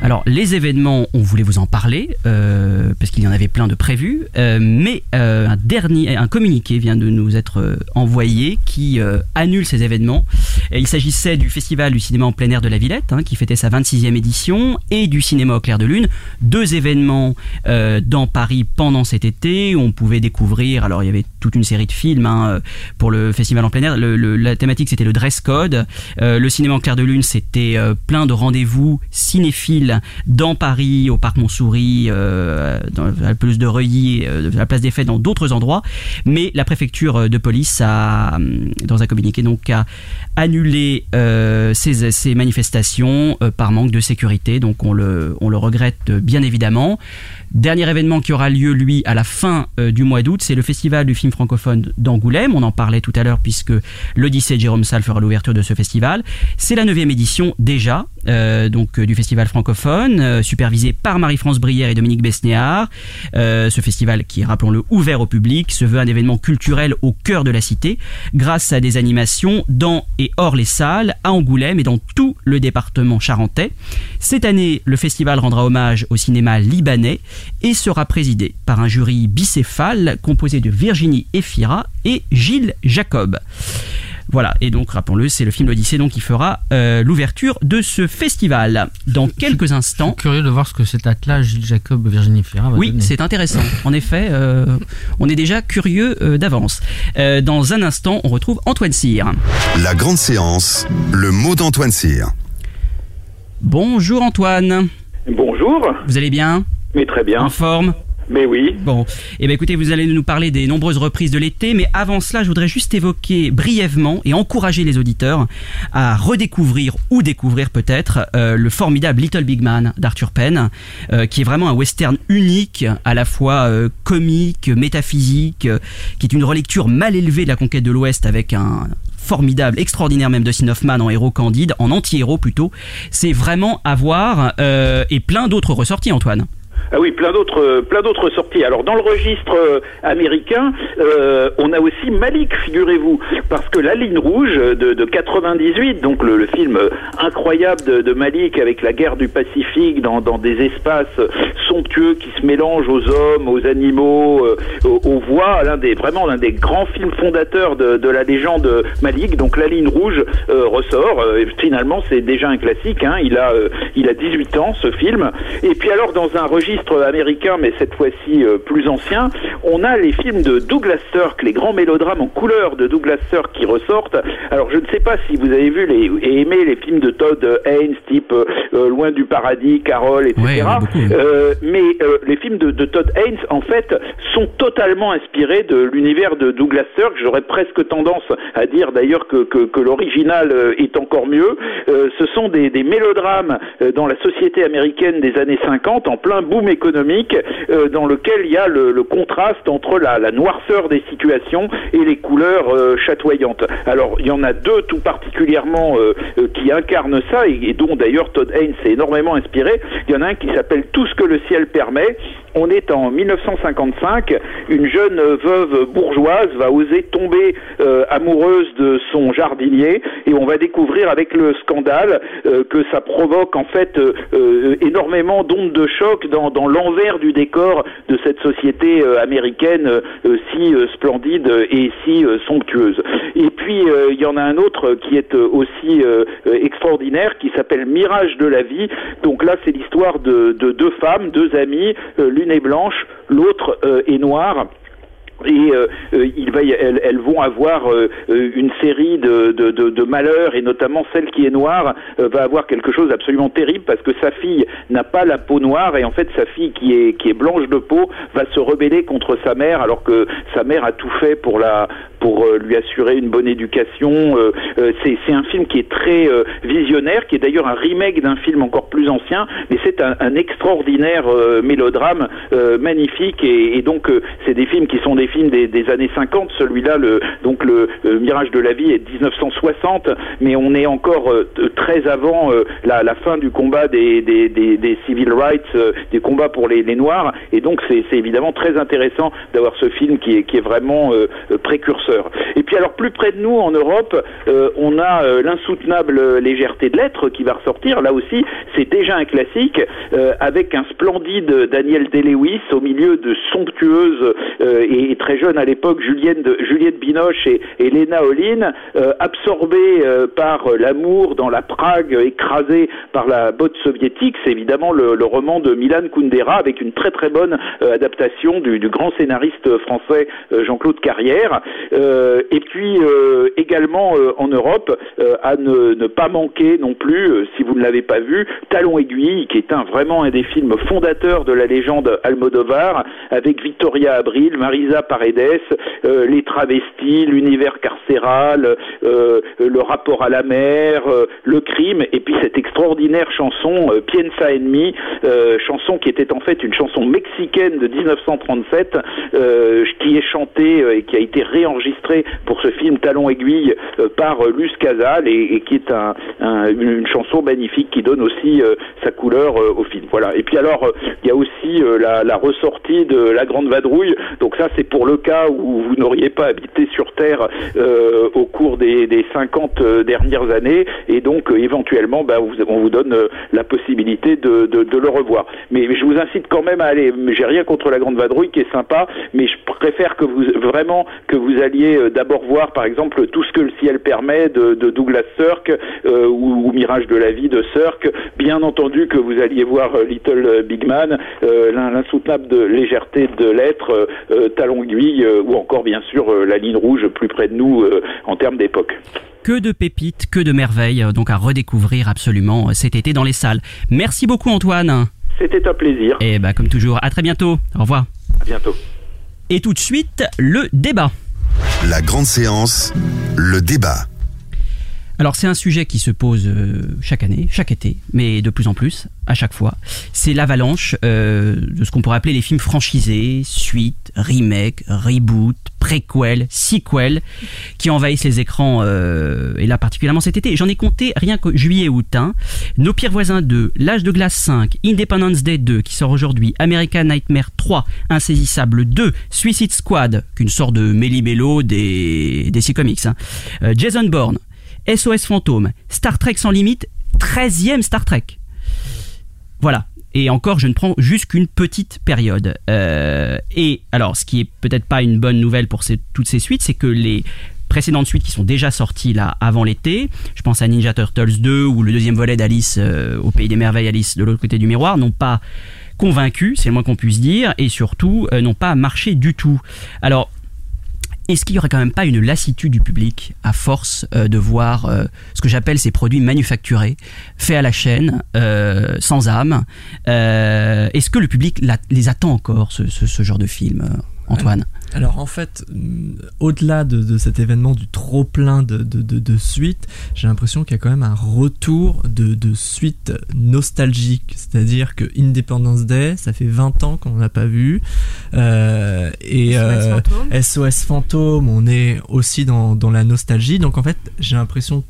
Alors les événements, on voulait vous en parler euh, parce qu'il y en avait plein de prévus, euh, mais euh, un dernier, un communiqué vient de nous être envoyé qui annule ces événements. Il s'agissait du festival du cinéma en plein air de la Villette hein, qui fêtait sa 26e édition et du cinéma au clair de lune, deux événements dans Paris pendant cet été on pouvait découvrir. Alors il y avait toute une série de films hein, pour le festival en plein air. La thématique c'était le dress code. Le cinéma en clair de lune c'était plein de rendez-vous cinéphiles dans Paris, au parc Montsouris, euh, dans la de Reuilly, euh, la place des Fêtes, dans d'autres endroits. Mais la préfecture de police a, hum, dans un communiqué, donc a annulé euh, ces, manifestations euh, par manque de sécurité. Donc on le, on le regrette euh, bien évidemment. Dernier événement qui aura lieu, lui, à la fin euh, du mois d'août, c'est le Festival du film francophone d'Angoulême. On en parlait tout à l'heure puisque l'Odyssée de Jérôme Salle fera l'ouverture de ce festival. C'est la neuvième édition déjà euh, donc euh, du festival francophone, euh, supervisé par Marie-France Brière et Dominique Besnéard. Euh, ce festival qui est, rappelons-le, ouvert au public, se veut un événement culturel au cœur de la cité, grâce à des animations dans et hors les salles, à Angoulême et dans tout le département charentais. Cette année, le festival rendra hommage au cinéma libanais et sera présidé par un jury bicéphale composé de Virginie Efira et Gilles Jacob. Voilà, et donc rappelons-le, c'est le film L'Odyssée donc qui fera euh, l'ouverture de ce festival. Dans quelques instants, Curieux de voir ce que cet attelage Gilles Jacob Virginie Fira va oui, c'est intéressant. En effet, euh, on est déjà curieux euh, d'avance. Euh, dans un instant, on retrouve Antoine Cyr. La grande séance, le mot d'Antoine Cyr. Bonjour Antoine, Bonjour, vous allez bien? Mais très bien. En forme? Mais oui, Bon, eh bien écoutez, vous allez nous parler des nombreuses reprises de l'été, mais avant cela, je voudrais juste évoquer brièvement et encourager les auditeurs à redécouvrir ou découvrir peut-être euh, le formidable Little Big Man d'Arthur Penn, euh, qui est vraiment un western unique, à la fois euh, comique, métaphysique, euh, qui est une relecture mal élevée de la conquête de l'Ouest avec un formidable, extraordinaire même Dustin Hoffman en héros candide, en anti-héros plutôt. C'est vraiment à voir euh, et plein d'autres ressorties, Antoine. Ah oui, plein d'autres, euh, plein d'autres sorties. Alors dans le registre euh, américain, euh, on a aussi Malik, figurez-vous, parce que la ligne rouge de, de 98, donc le, le film euh, incroyable de, de Malik avec la guerre du Pacifique dans, dans des espaces somptueux qui se mélangent aux hommes, aux animaux, euh, aux, aux voix, l'un des vraiment l'un des grands films fondateurs de, de la légende Malik. Donc la ligne rouge euh, ressort. Euh, et finalement, c'est déjà un classique. Hein. Il a, euh, il a 18 ans ce film. Et puis alors dans un registre américain, mais cette fois-ci euh, plus ancien, on a les films de Douglas Sirk, les grands mélodrames en couleur de Douglas Sirk qui ressortent. Alors je ne sais pas si vous avez vu les, et aimé les films de Todd Haynes, type euh, euh, Loin du paradis, Carole, etc. Ouais, beaucoup. Euh, mais euh, les films de, de Todd Haynes, en fait, sont totalement inspirés de l'univers de Douglas Sirk. J'aurais presque tendance à dire d'ailleurs que, que, que l'original euh, est encore mieux. Euh, ce sont des, des mélodrames dans la société américaine des années 50, en plein boom économique, euh, dans lequel il y a le, contraste entre la, noirceur des situations et les couleurs euh, chatoyantes. Alors, il y en a deux tout particulièrement euh, qui incarnent ça et, et dont d'ailleurs Todd Haynes s'est énormément inspiré. Il y en a un qui s'appelle Tout ce que le ciel permet. On est en 1955. Une jeune veuve bourgeoise va oser tomber euh, amoureuse de son jardinier et on va découvrir avec le scandale euh, que ça provoque en fait euh, énormément d'ondes de choc dans, l'envers du décor de cette société américaine si splendide et si somptueuse. Et puis il y en a un autre qui est aussi extraordinaire qui s'appelle Mirage de la vie. Donc là c'est l'histoire de, de deux femmes, deux amies, l'une est blanche, l'autre euh, est noire et euh, euh, il va elles, elles vont avoir euh, euh, une série de, de, de, de malheurs et notamment celle qui est noire euh, va avoir quelque chose d'absolument terrible parce que sa fille n'a pas la peau noire et en fait sa fille qui est qui est blanche de peau va se rebeller contre sa mère alors que sa mère a tout fait pour la pour euh, lui assurer une bonne éducation. C'est un film qui est très visionnaire, qui est d'ailleurs un remake d'un film encore plus ancien, mais c'est un, un extraordinaire mélodrame magnifique et, et donc c'est des films qui sont des films des, des années 50. Celui-là, le donc le euh, Mirage de la vie est de 1960, mais on est encore euh, très avant euh, la, fin du combat des, des, des, des civil rights, des combats pour les, Noirs, et donc c'est évidemment très intéressant d'avoir ce film qui est, qui est vraiment précurseur. Et puis alors plus près de nous en Europe, on a l'insoutenable légèreté de l'être qui va ressortir. Là aussi, c'est déjà un classique avec un splendide Daniel Day-Lewis au milieu de somptueuses et très jeune à l'époque Juliette, de- Juliette Binoche et, et Lena Olin, euh, euh, par l'amour dans la Prague écrasée par la botte soviétique. C'est évidemment le, roman de Milan Kundera avec une très très bonne euh, adaptation du, grand scénariste français euh, Jean-Claude Carrière. Et puis également en Europe, à ne, pas manquer non plus, si vous ne l'avez pas vu, Talon aiguille, qui est un vraiment un des films fondateurs de la légende Almodovar, avec Victoria Abril, Marisa Paredes, euh, les travestis, l'univers carcéral, euh, le rapport à la mer, euh, le crime, et puis cette extraordinaire chanson euh, Piensa en mi, euh, chanson qui était en fait une chanson mexicaine de 1937, euh, qui est chantée et qui a été réenregistrée pour ce film Talon aiguille par Luz Casal et, qui est un, un- une, chanson magnifique qui donne aussi sa couleur au film. Voilà. Et puis alors, il y a aussi la, la ressortie de La Grande Vadrouille. Donc ça, c'est pour le cas où vous n'auriez pas habité sur Terre euh, au cours des, des 50 euh, dernières années. Et donc, euh, éventuellement, bah, on vous donne euh, la possibilité de, de, de le revoir. Mais je vous incite quand même à aller. J'ai rien contre La Grande Vadrouille qui est sympa, mais je préfère que vous vraiment que vous alliez d'abord voir, par exemple, tout ce que le ciel permet de, de Douglas Sirk euh, ou, ou Mirage de la vie de Sirk. Bien entendu que vous alliez voir Little Big Man, l'in- l'insoutenable de légèreté de l'être, Talon aiguille, euh, ou encore bien sûr euh, la ligne rouge plus près de nous euh, en termes d'époque. Que de pépites, que de merveilles, donc à redécouvrir absolument cet été dans les salles. Merci beaucoup Antoine. C'était un plaisir. Et bah comme toujours, à très bientôt. Au revoir. À bientôt. Et tout de suite, le débat. La grande séance, le débat. Alors c'est un sujet qui se pose euh, chaque année, chaque été, mais de plus en plus, à chaque fois. C'est l'avalanche euh, de ce qu'on pourrait appeler les films franchisés, suites, remake, reboot, préquel, sequel, qui envahissent les écrans, euh, et là particulièrement cet été. J'en ai compté rien que juillet-août. Hein. Nos pires voisins 2, L'âge de glace 5, Independence Day 2 qui sort aujourd'hui, American Nightmare 3, Insaisissable 2, Suicide Squad, qu'une sorte de méli-mélo des, des comics, hein. Euh, Jason Bourne, SOS Fantôme, Star Trek sans limite, 13e Star Trek. Voilà. Et encore, je ne prends juste qu'une petite période. Euh, et alors, ce qui est peut-être pas une bonne nouvelle pour toutes ces suites, c'est que les précédentes suites qui sont déjà sorties là avant l'été, je pense à Ninja Turtles 2 ou le deuxième volet d'Alice euh, au Pays des Merveilles, Alice de l'autre côté du miroir, n'ont pas convaincu, c'est le moins qu'on puisse dire, et surtout euh, n'ont pas marché du tout. Alors, est-ce qu'il y aurait quand même pas une lassitude du public à force euh, de voir euh, ce que j'appelle ces produits manufacturés, faits à la chaîne, euh, sans âme Est-ce que le public les attend encore, ce, genre de film, Antoine? Alors en fait, euh, au-delà de, de cet événement du trop plein de, de, suites, j'ai l'impression qu'il y a quand même un retour de, de suites nostalgiques. C'est-à-dire que Independence Day, ça fait 20 ans qu'on n'a pas vu. Euh, et SOS euh, Fantôme. SOS Fantôme, on est aussi dans, dans la nostalgie. Donc en fait, j'ai l'impression,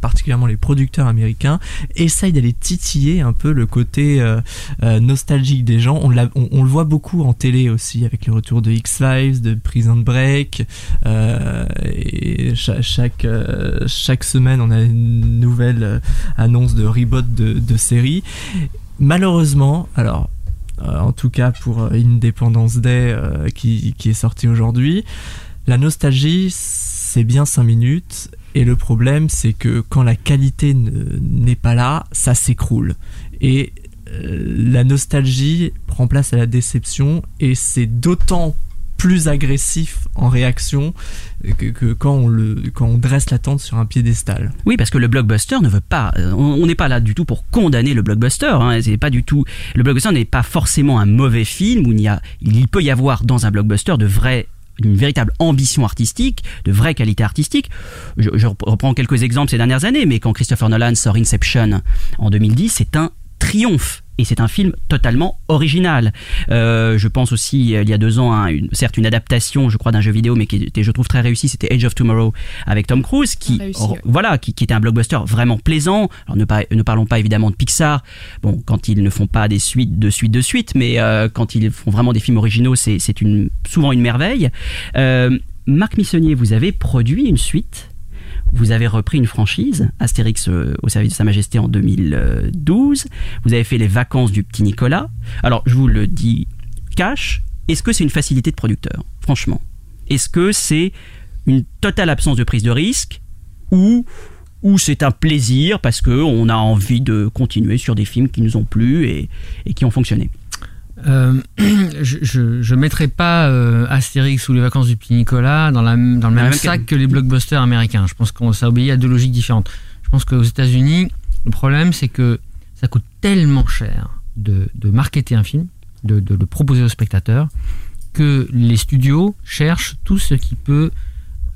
particulièrement les producteurs américains, essayent d'aller titiller un peu le côté euh, euh, nostalgique des gens. On, l'a- on- on le voit beaucoup en télé aussi, avec le retour de X-Files, de Prison Break. euh, et cha- chaque, euh, chaque semaine, on a une nouvelle euh, annonce de reboot de, série. Malheureusement, alors en tout cas pour Independence Day qui, qui est sorti aujourd'hui, la nostalgie c'est bien 5 minutes et le problème c'est que quand la qualité ne- n'est pas là, ça s'écroule. Et la nostalgie prend place à la déception et c'est d'autant plus agressif en réaction que, quand, on le, quand on dresse l'attente sur un piédestal. Oui, parce que le blockbuster ne veut pas. euh, On n'est pas là du tout pour condamner le blockbuster. Hein, c'est pas du tout. Le blockbuster n'est pas forcément un mauvais film il y a. Il peut y avoir dans un blockbuster de une véritable ambition artistique, de vraie qualité artistique. Je reprends quelques exemples ces dernières années, mais quand Christopher Nolan sort Inception en 2010, c'est un triomphe. Et c'est un film totalement original. Euh, je pense aussi, euh, il y a deux ans, hein, une- certes une adaptation, je crois, d'un jeu vidéo, mais qui était, je trouve, très réussi. C'était Age of Tomorrow avec Tom Cruise, qui, Réussi, or- ouais. voilà, qui, qui était un blockbuster vraiment plaisant. Alors ne, parlons pas évidemment de Pixar. Bon, quand ils ne font pas des suites de suites de suites, mais euh, quand ils font vraiment des films originaux, c'est c'est une, souvent une merveille. Euh, Marc Missonnier, vous avez produit une suite. Vous avez repris une franchise, Astérix euh, au service de Sa Majesté en 2012. Vous avez fait les vacances du petit Nicolas. Alors, je vous le dis cash, est-ce que c'est une facilité de producteur Franchement? Est-ce que c'est une totale absence de prise de risque ou, ou c'est un plaisir parce qu'on a envie de continuer sur des films qui nous ont plu et, et qui ont fonctionné? Euh, je, je mettrai pas euh, Astérix ou les vacances du petit Nicolas dans, la, dans le même sac que les blockbusters américains. Je pense que ça obéit à deux logiques différentes. Je pense qu'aux États-Unis, le problème c'est que ça coûte tellement cher de, de marketer un film, de, de le proposer au spectateur, que les studios cherchent tout ce qui peut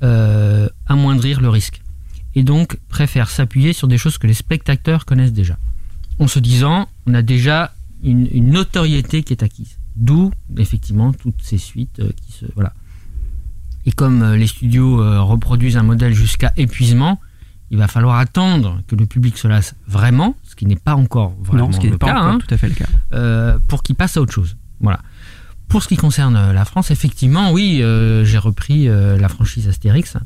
euh, amoindrir le risque. Et donc préfèrent s'appuyer sur des choses que les spectateurs connaissent déjà. En se disant, on a déjà une, une notoriété qui est acquise. D'où, effectivement, toutes ces suites euh, qui se. Voilà. Et comme euh, les studios euh, reproduisent un modèle jusqu'à épuisement, il va falloir attendre que le public se lasse vraiment, ce qui n'est pas encore vraiment Non, ce qui le pas cas, encore hein, tout à fait le cas. pour qu'il passe à autre chose. Voilà. Pour ce qui concerne la France, effectivement, oui, j'ai repris la franchise Astérix.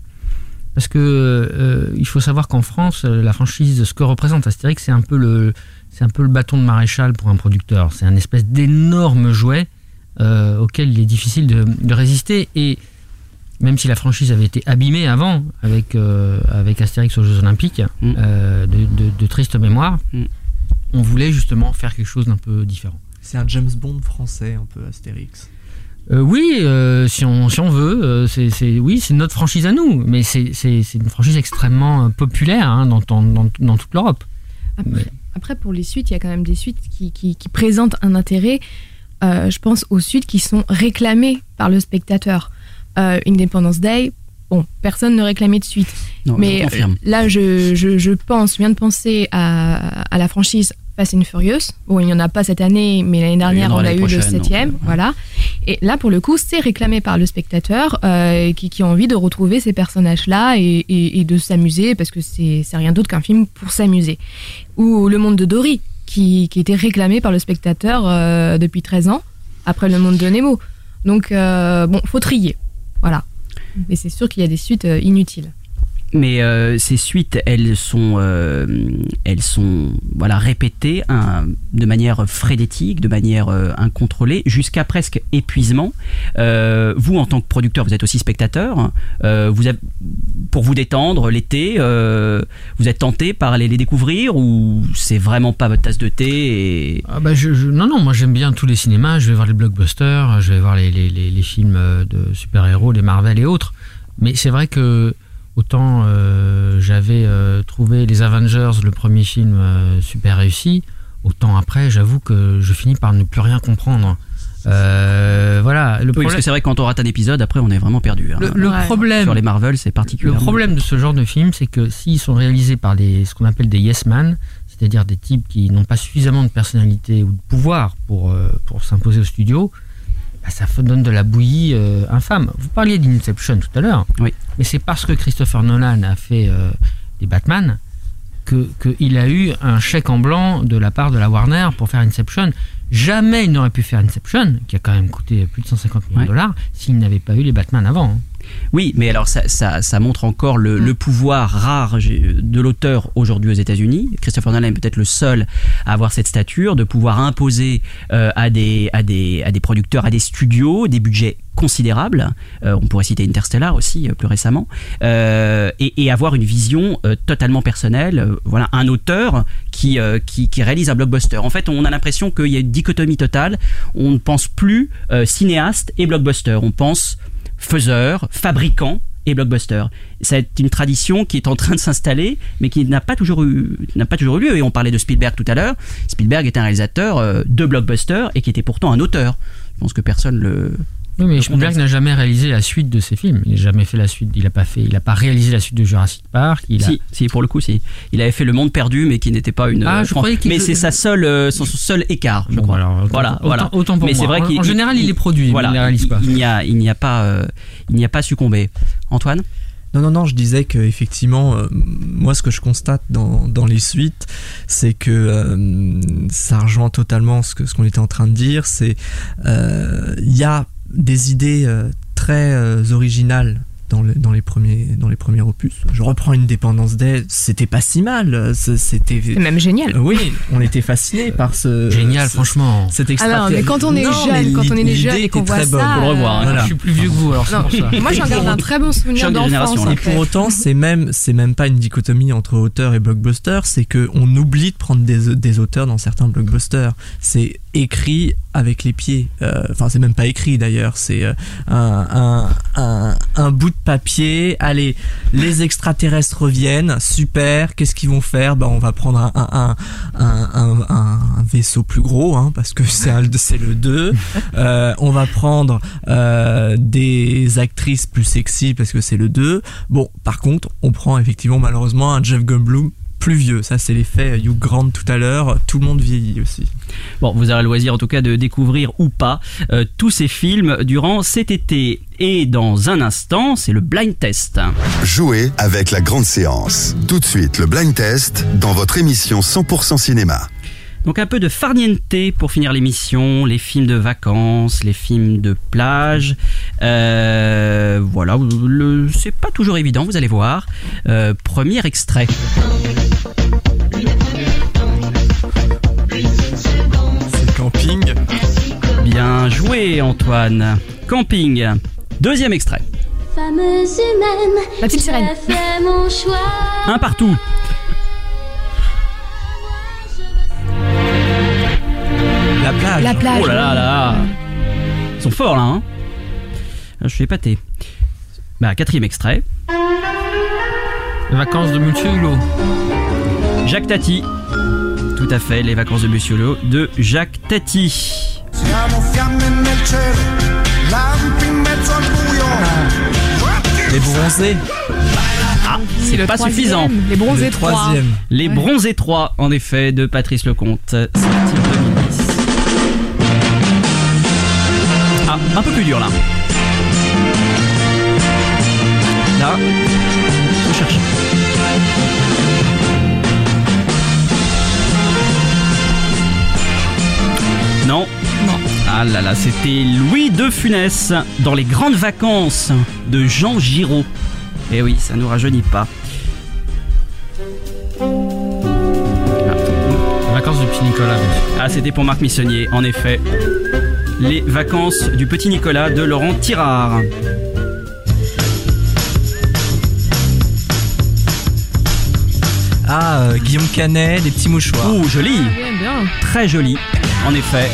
Parce que euh, il faut savoir qu'en France, euh, la franchise, ce que représente Astérix, c'est un peu le, c'est un peu le bâton de maréchal pour un producteur. C'est un espèce d'énorme jouet euh, auquel il est difficile de, de résister. Et même si la franchise avait été abîmée avant avec, euh, avec Astérix aux Jeux Olympiques, Mm. euh, de, de, de triste mémoire, Mm. on voulait justement faire quelque chose d'un peu différent. C'est un James Bond français, un peu Astérix. Euh, oui, euh, si, on, si on veut, euh, c'est, c'est- oui, c'est notre franchise à nous, mais c'est, c'est, c'est une franchise extrêmement euh, populaire hein, dans, dans, dans, dans toute l'Europe. Après, après, pour les suites, il y a quand même des suites qui, qui- qui présentent un intérêt. euh, je pense aux suites qui sont réclamées par le spectateur. Euh, Independence Day, bon, personne ne réclamait de suite. Non, Mais je là, je, je, je pense, je viens de penser à, à la franchise Fast and Furious. Bon, il n'y en a pas cette année, mais l'année dernière, on a eu le septième. euh, ouais. Voilà. Et là, pour le coup, c'est réclamé par le spectateur euh, qui, qui a envie de retrouver ces personnages-là et, et- et de s'amuser parce que c'est rien d'autre qu'un film pour s'amuser. Ou Le Monde de Dory, qui, qui était réclamé par le spectateur euh, depuis 13 ans, après Le Monde de Nemo. Donc, euh, bon, faut trier. Voilà. Mais c'est sûr qu'il y a des suites inutiles. Mais euh, ces suites, elles sont, euh, elles sont voilà, répétées hein, de manière frénétique, de manière euh, incontrôlée, jusqu'à presque épuisement. Vous, en tant que producteur, vous êtes aussi spectateur. Vous pour vous détendre l'été, vous êtes tenté par aller les découvrir ou c'est vraiment pas votre tasse de thé. Ah bah je, non, non, moi j'aime bien tous les cinémas, je vais voir les blockbusters, je vais voir les, les, films de super-héros, les Marvel et autres. Mais c'est vrai que autant euh, j'avais euh, trouvé les Avengers, le premier film, euh, super réussi, autant après j'avoue que je finis par ne plus rien comprendre. Euh, voilà, le Oui, parce problème, que c'est vrai que quand on rate un épisode, après on est vraiment perdu. hein. le, le Ouais. problème Sur les Marvel, c'est le particulièrement... problème de ce genre de film, c'est que s'ils sont réalisés par des, ce qu'on appelle des yes man, c'est-à-dire des types qui n'ont pas suffisamment de personnalité ou de pouvoir pour, euh, pour s'imposer au studio, bah, ça donne de la bouillie euh, infâme. Vous parliez d'Inception tout à l'heure, Oui. mais c'est parce que Christopher Nolan a fait euh, des Batman que qu'il a eu un chèque en blanc de la part de la Warner pour faire Inception. Jamais il n'aurait pu faire Inception, qui a quand même coûté plus de 150 millions de dollars, s'il n'avait pas eu les Batman avant. hein. Oui, mais alors ça, ça, ça montre encore le, le pouvoir rare de l'auteur aujourd'hui aux États-Unis. Christopher Nolan est peut-être le seul à avoir cette stature de pouvoir imposer euh, à, des, à, des, à des producteurs, à des studios, des budgets considérables. Euh, on pourrait citer Interstellar aussi euh, plus récemment, Euh, et, et avoir une vision totalement personnelle. Voilà, un auteur qui, qui, qui réalise un blockbuster. En fait, on a l'impression qu'il y a une dichotomie totale. On ne pense plus cinéaste et blockbuster. On pense faiseur, fabricant et blockbuster. C'est une tradition qui est en train de s'installer, mais qui n'a pas toujours eu n'a pas toujours eu lieu. Et on parlait de Spielberg tout à l'heure. Spielberg est un réalisateur euh, de blockbuster et qui était pourtant un auteur. Je pense que personne le Oui, mais Spielberg n'a jamais réalisé la suite de ses films. Il n'a jamais fait la suite. Il n'a pas fait. Il n'a pas réalisé la suite de Jurassic Park. Il a. Si, si, pour le coup, si. Il avait fait Le Monde Perdu, mais qui n'était pas une. Ah, euh, je croyais qu'il mais c'est sa seule, euh, son, seul écart, je Bon, crois. alors, autant- voilà, autant- voilà. autant pour mais c'est moi. vrai En- qu'il en général, il les produit, mais Voilà, il les réalise pas. Il n'y a, il n'y a pas, euh, il n'y a pas succombé. Antoine? Non, non, non, je disais que effectivement, euh, moi, ce que je constate dans, dans les suites, c'est que euh, ça rejoint totalement ce que ce qu'on était en train de dire. C'est euh, il y a des idées euh, très euh, originales. Dans, le- dans les premiers dans les premiers opus je reprends une dépendance Day c'était pas si mal euh, c'était même génial. Euh, oui on était fasciné par ce Génial, ce- franchement. cet Ah non, mais quand on est Non, jeune, quand on est jeune et qu'on voit très bonne. ça, Faut le revoir, hein. euh, Voilà. Je suis plus vieux que vous, alors c'est non. pour ça. Moi, j'en garde un très bon souvenir d'enfance. Et pour autant, c'est même, c'est même pas une dichotomie entre auteur et blockbuster, c'est que on oublie de prendre des, des auteurs dans certains blockbusters. C'est écrit avec les pieds. Euh, Enfin, c'est même pas écrit d'ailleurs. C'est euh, un, un, un, un bout de papier. Allez, les extraterrestres reviennent. Super. Qu'est-ce qu'ils vont faire? Bah, on va prendre un, un, un, un, un- un vaisseau plus gros, hein, parce que c'est le 2. Euh, on va prendre euh, des actrices plus sexy parce que c'est le 2. Bon, par contre, on prend effectivement malheureusement un Jeff Goldblum plus vieux. Ça, c'est l'effet Hugh Grant tout à l'heure. Tout le monde vieillit aussi. Bon, vous aurez le loisir en tout cas de découvrir ou pas euh, tous ces films durant cet été. Et dans un instant, c'est le blind test. Jouez avec la grande séance. Tout de suite, le blind test dans votre émission 100% cinéma. Donc un peu de farniente pour finir l'émission, les films de vacances, les films de plage. Euh, voilà, le- c'est pas toujours évident, vous allez voir. Euh, premier extrait. C'est camping. Bien joué Antoine. Camping. Deuxième extrait. Fameuse humaine, La petite sirène. j'ai fait mon choix. Un partout. La plage. La plage. Oh là là là Ils sont forts là, hein Je suis épaté. Bah, quatrième extrait. Les vacances de Monsieur Hulot. Jacques Tati. Tout à fait, les vacances de Monsieur Hulot de Jacques Tati. Les bronzés. Ah, C'est c'est pas troisième, suffisant. Les bronzés Le 3. troisième. Les Ouais. bronzés 3, en effet, de Patrice Lecomte, sorti Ah, un peu plus dur là. Là, faut chercher. Non. Non. Ah là là, c'était Louis de Funès dans les grandes vacances de Jean Giraud. Eh oui, ça nous rajeunit pas. Les vacances du petit Nicolas. Ah, c'était pour Marc Missonnier, en effet. Les vacances du petit Nicolas de Laurent Tirard. Ah, euh, Guillaume Canet, les petits mouchoirs. Ouh, joli Bien, bien. Très joli, en effet.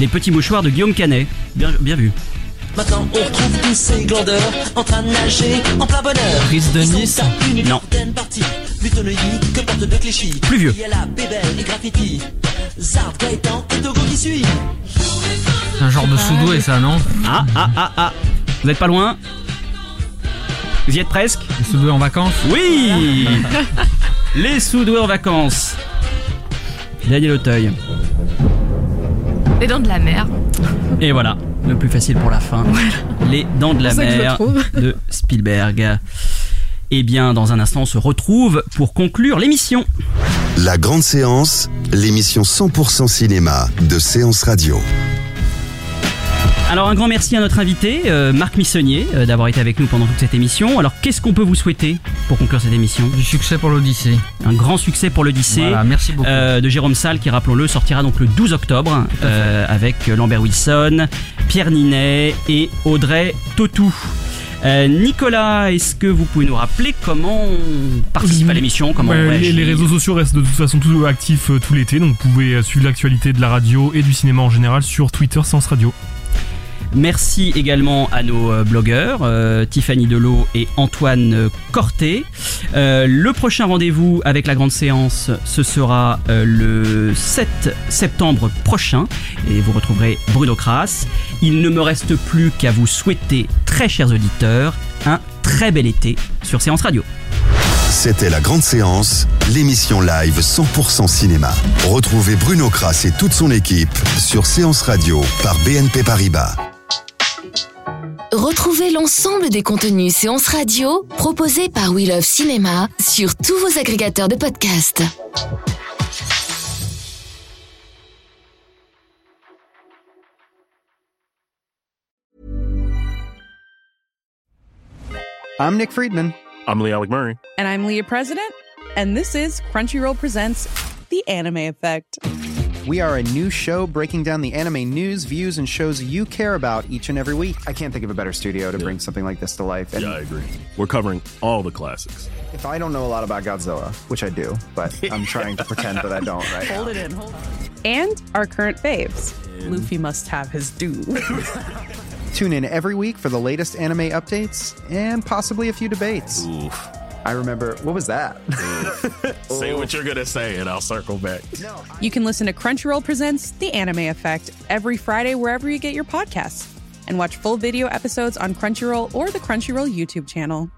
Les petits mouchoirs de Guillaume Canet. Bien, bien vu. Maintenant on retrouve tous ces glandeurs en train de nager en plein bonheur. Prise de Nice. Non. certaine partie, plutôt neuilly que porte de Clichy. Plus vieux. Il y a la Bébel et Graffiti. Zard, Gaëtan et Togo qui suit. C'est un genre de sous-doué, ça, non Ah, ah, ah, ah. Vous êtes pas loin Vous y êtes presque Les sous-doués en vacances Oui Les sous-doués en vacances. Daniel Auteuil. Les dents de la mer. Et voilà, le plus facile pour la fin. Les dents de la mer de Spielberg. Eh bien, dans un instant, on se retrouve pour conclure l'émission. La grande séance, l'émission 100% cinéma de Séance Radio. Alors un grand merci à notre invité, euh, Marc Missonnier, euh, d'avoir été avec nous pendant toute cette émission. Alors qu'est-ce qu'on peut vous souhaiter pour conclure cette émission? Du succès pour l'Odyssée. Un grand succès pour l'Odyssée. Voilà, merci beaucoup. euh, de Jérôme Salle qui, rappelons-le, sortira donc le 12 octobre avec Lambert Wilson, Pierre Ninet et Audrey Totou. Euh, Nicolas, est-ce que vous pouvez nous rappeler comment on participe à l'émission comment Ouais, on les, réseaux sociaux restent de toute façon tout actifs euh, tout l'été, donc vous pouvez euh, suivre l'actualité de la radio et du cinéma en général sur Twitter Séance Radio. Merci également à nos euh, blogueurs, euh, Tiffany Delot et Antoine euh, Corté. Le prochain rendez-vous avec la grande séance, ce sera le 7 septembre prochain et vous retrouverez Bruno Kras. Il ne me reste plus qu'à vous souhaiter, très chers auditeurs, un très bel été sur Séance Radio. C'était la grande séance, l'émission live 100% cinéma. Retrouvez Bruno Kras et toute son équipe sur Séance Radio par BNP Paribas. Retrouvez l'ensemble des contenus séances radio proposés par We Love Cinéma sur tous vos agrégateurs de podcasts. I'm Nick Friedman. I'm Lee Alec Murray. And I'm Leah President, and this is Crunchyroll Presents The Anime Effect. We are a new show breaking down the anime news, views, and shows you care about each and every week. I can't think of a better studio to bring something like this to life. And Yeah, I agree. We're covering all the classics. if I don't know a lot about Godzilla, which I do, but I'm trying to pretend that I don't right Hold now. it in, hold it. And our current faves. Luffy must have his due. Tune in every week for the latest anime updates and possibly a few debates. I remember, what was that? Say what you're gonna say, and I'll circle back. you can listen to Crunchyroll Presents The Anime Effect every Friday wherever you get your podcasts. And watch full video episodes on Crunchyroll or the Crunchyroll YouTube channel.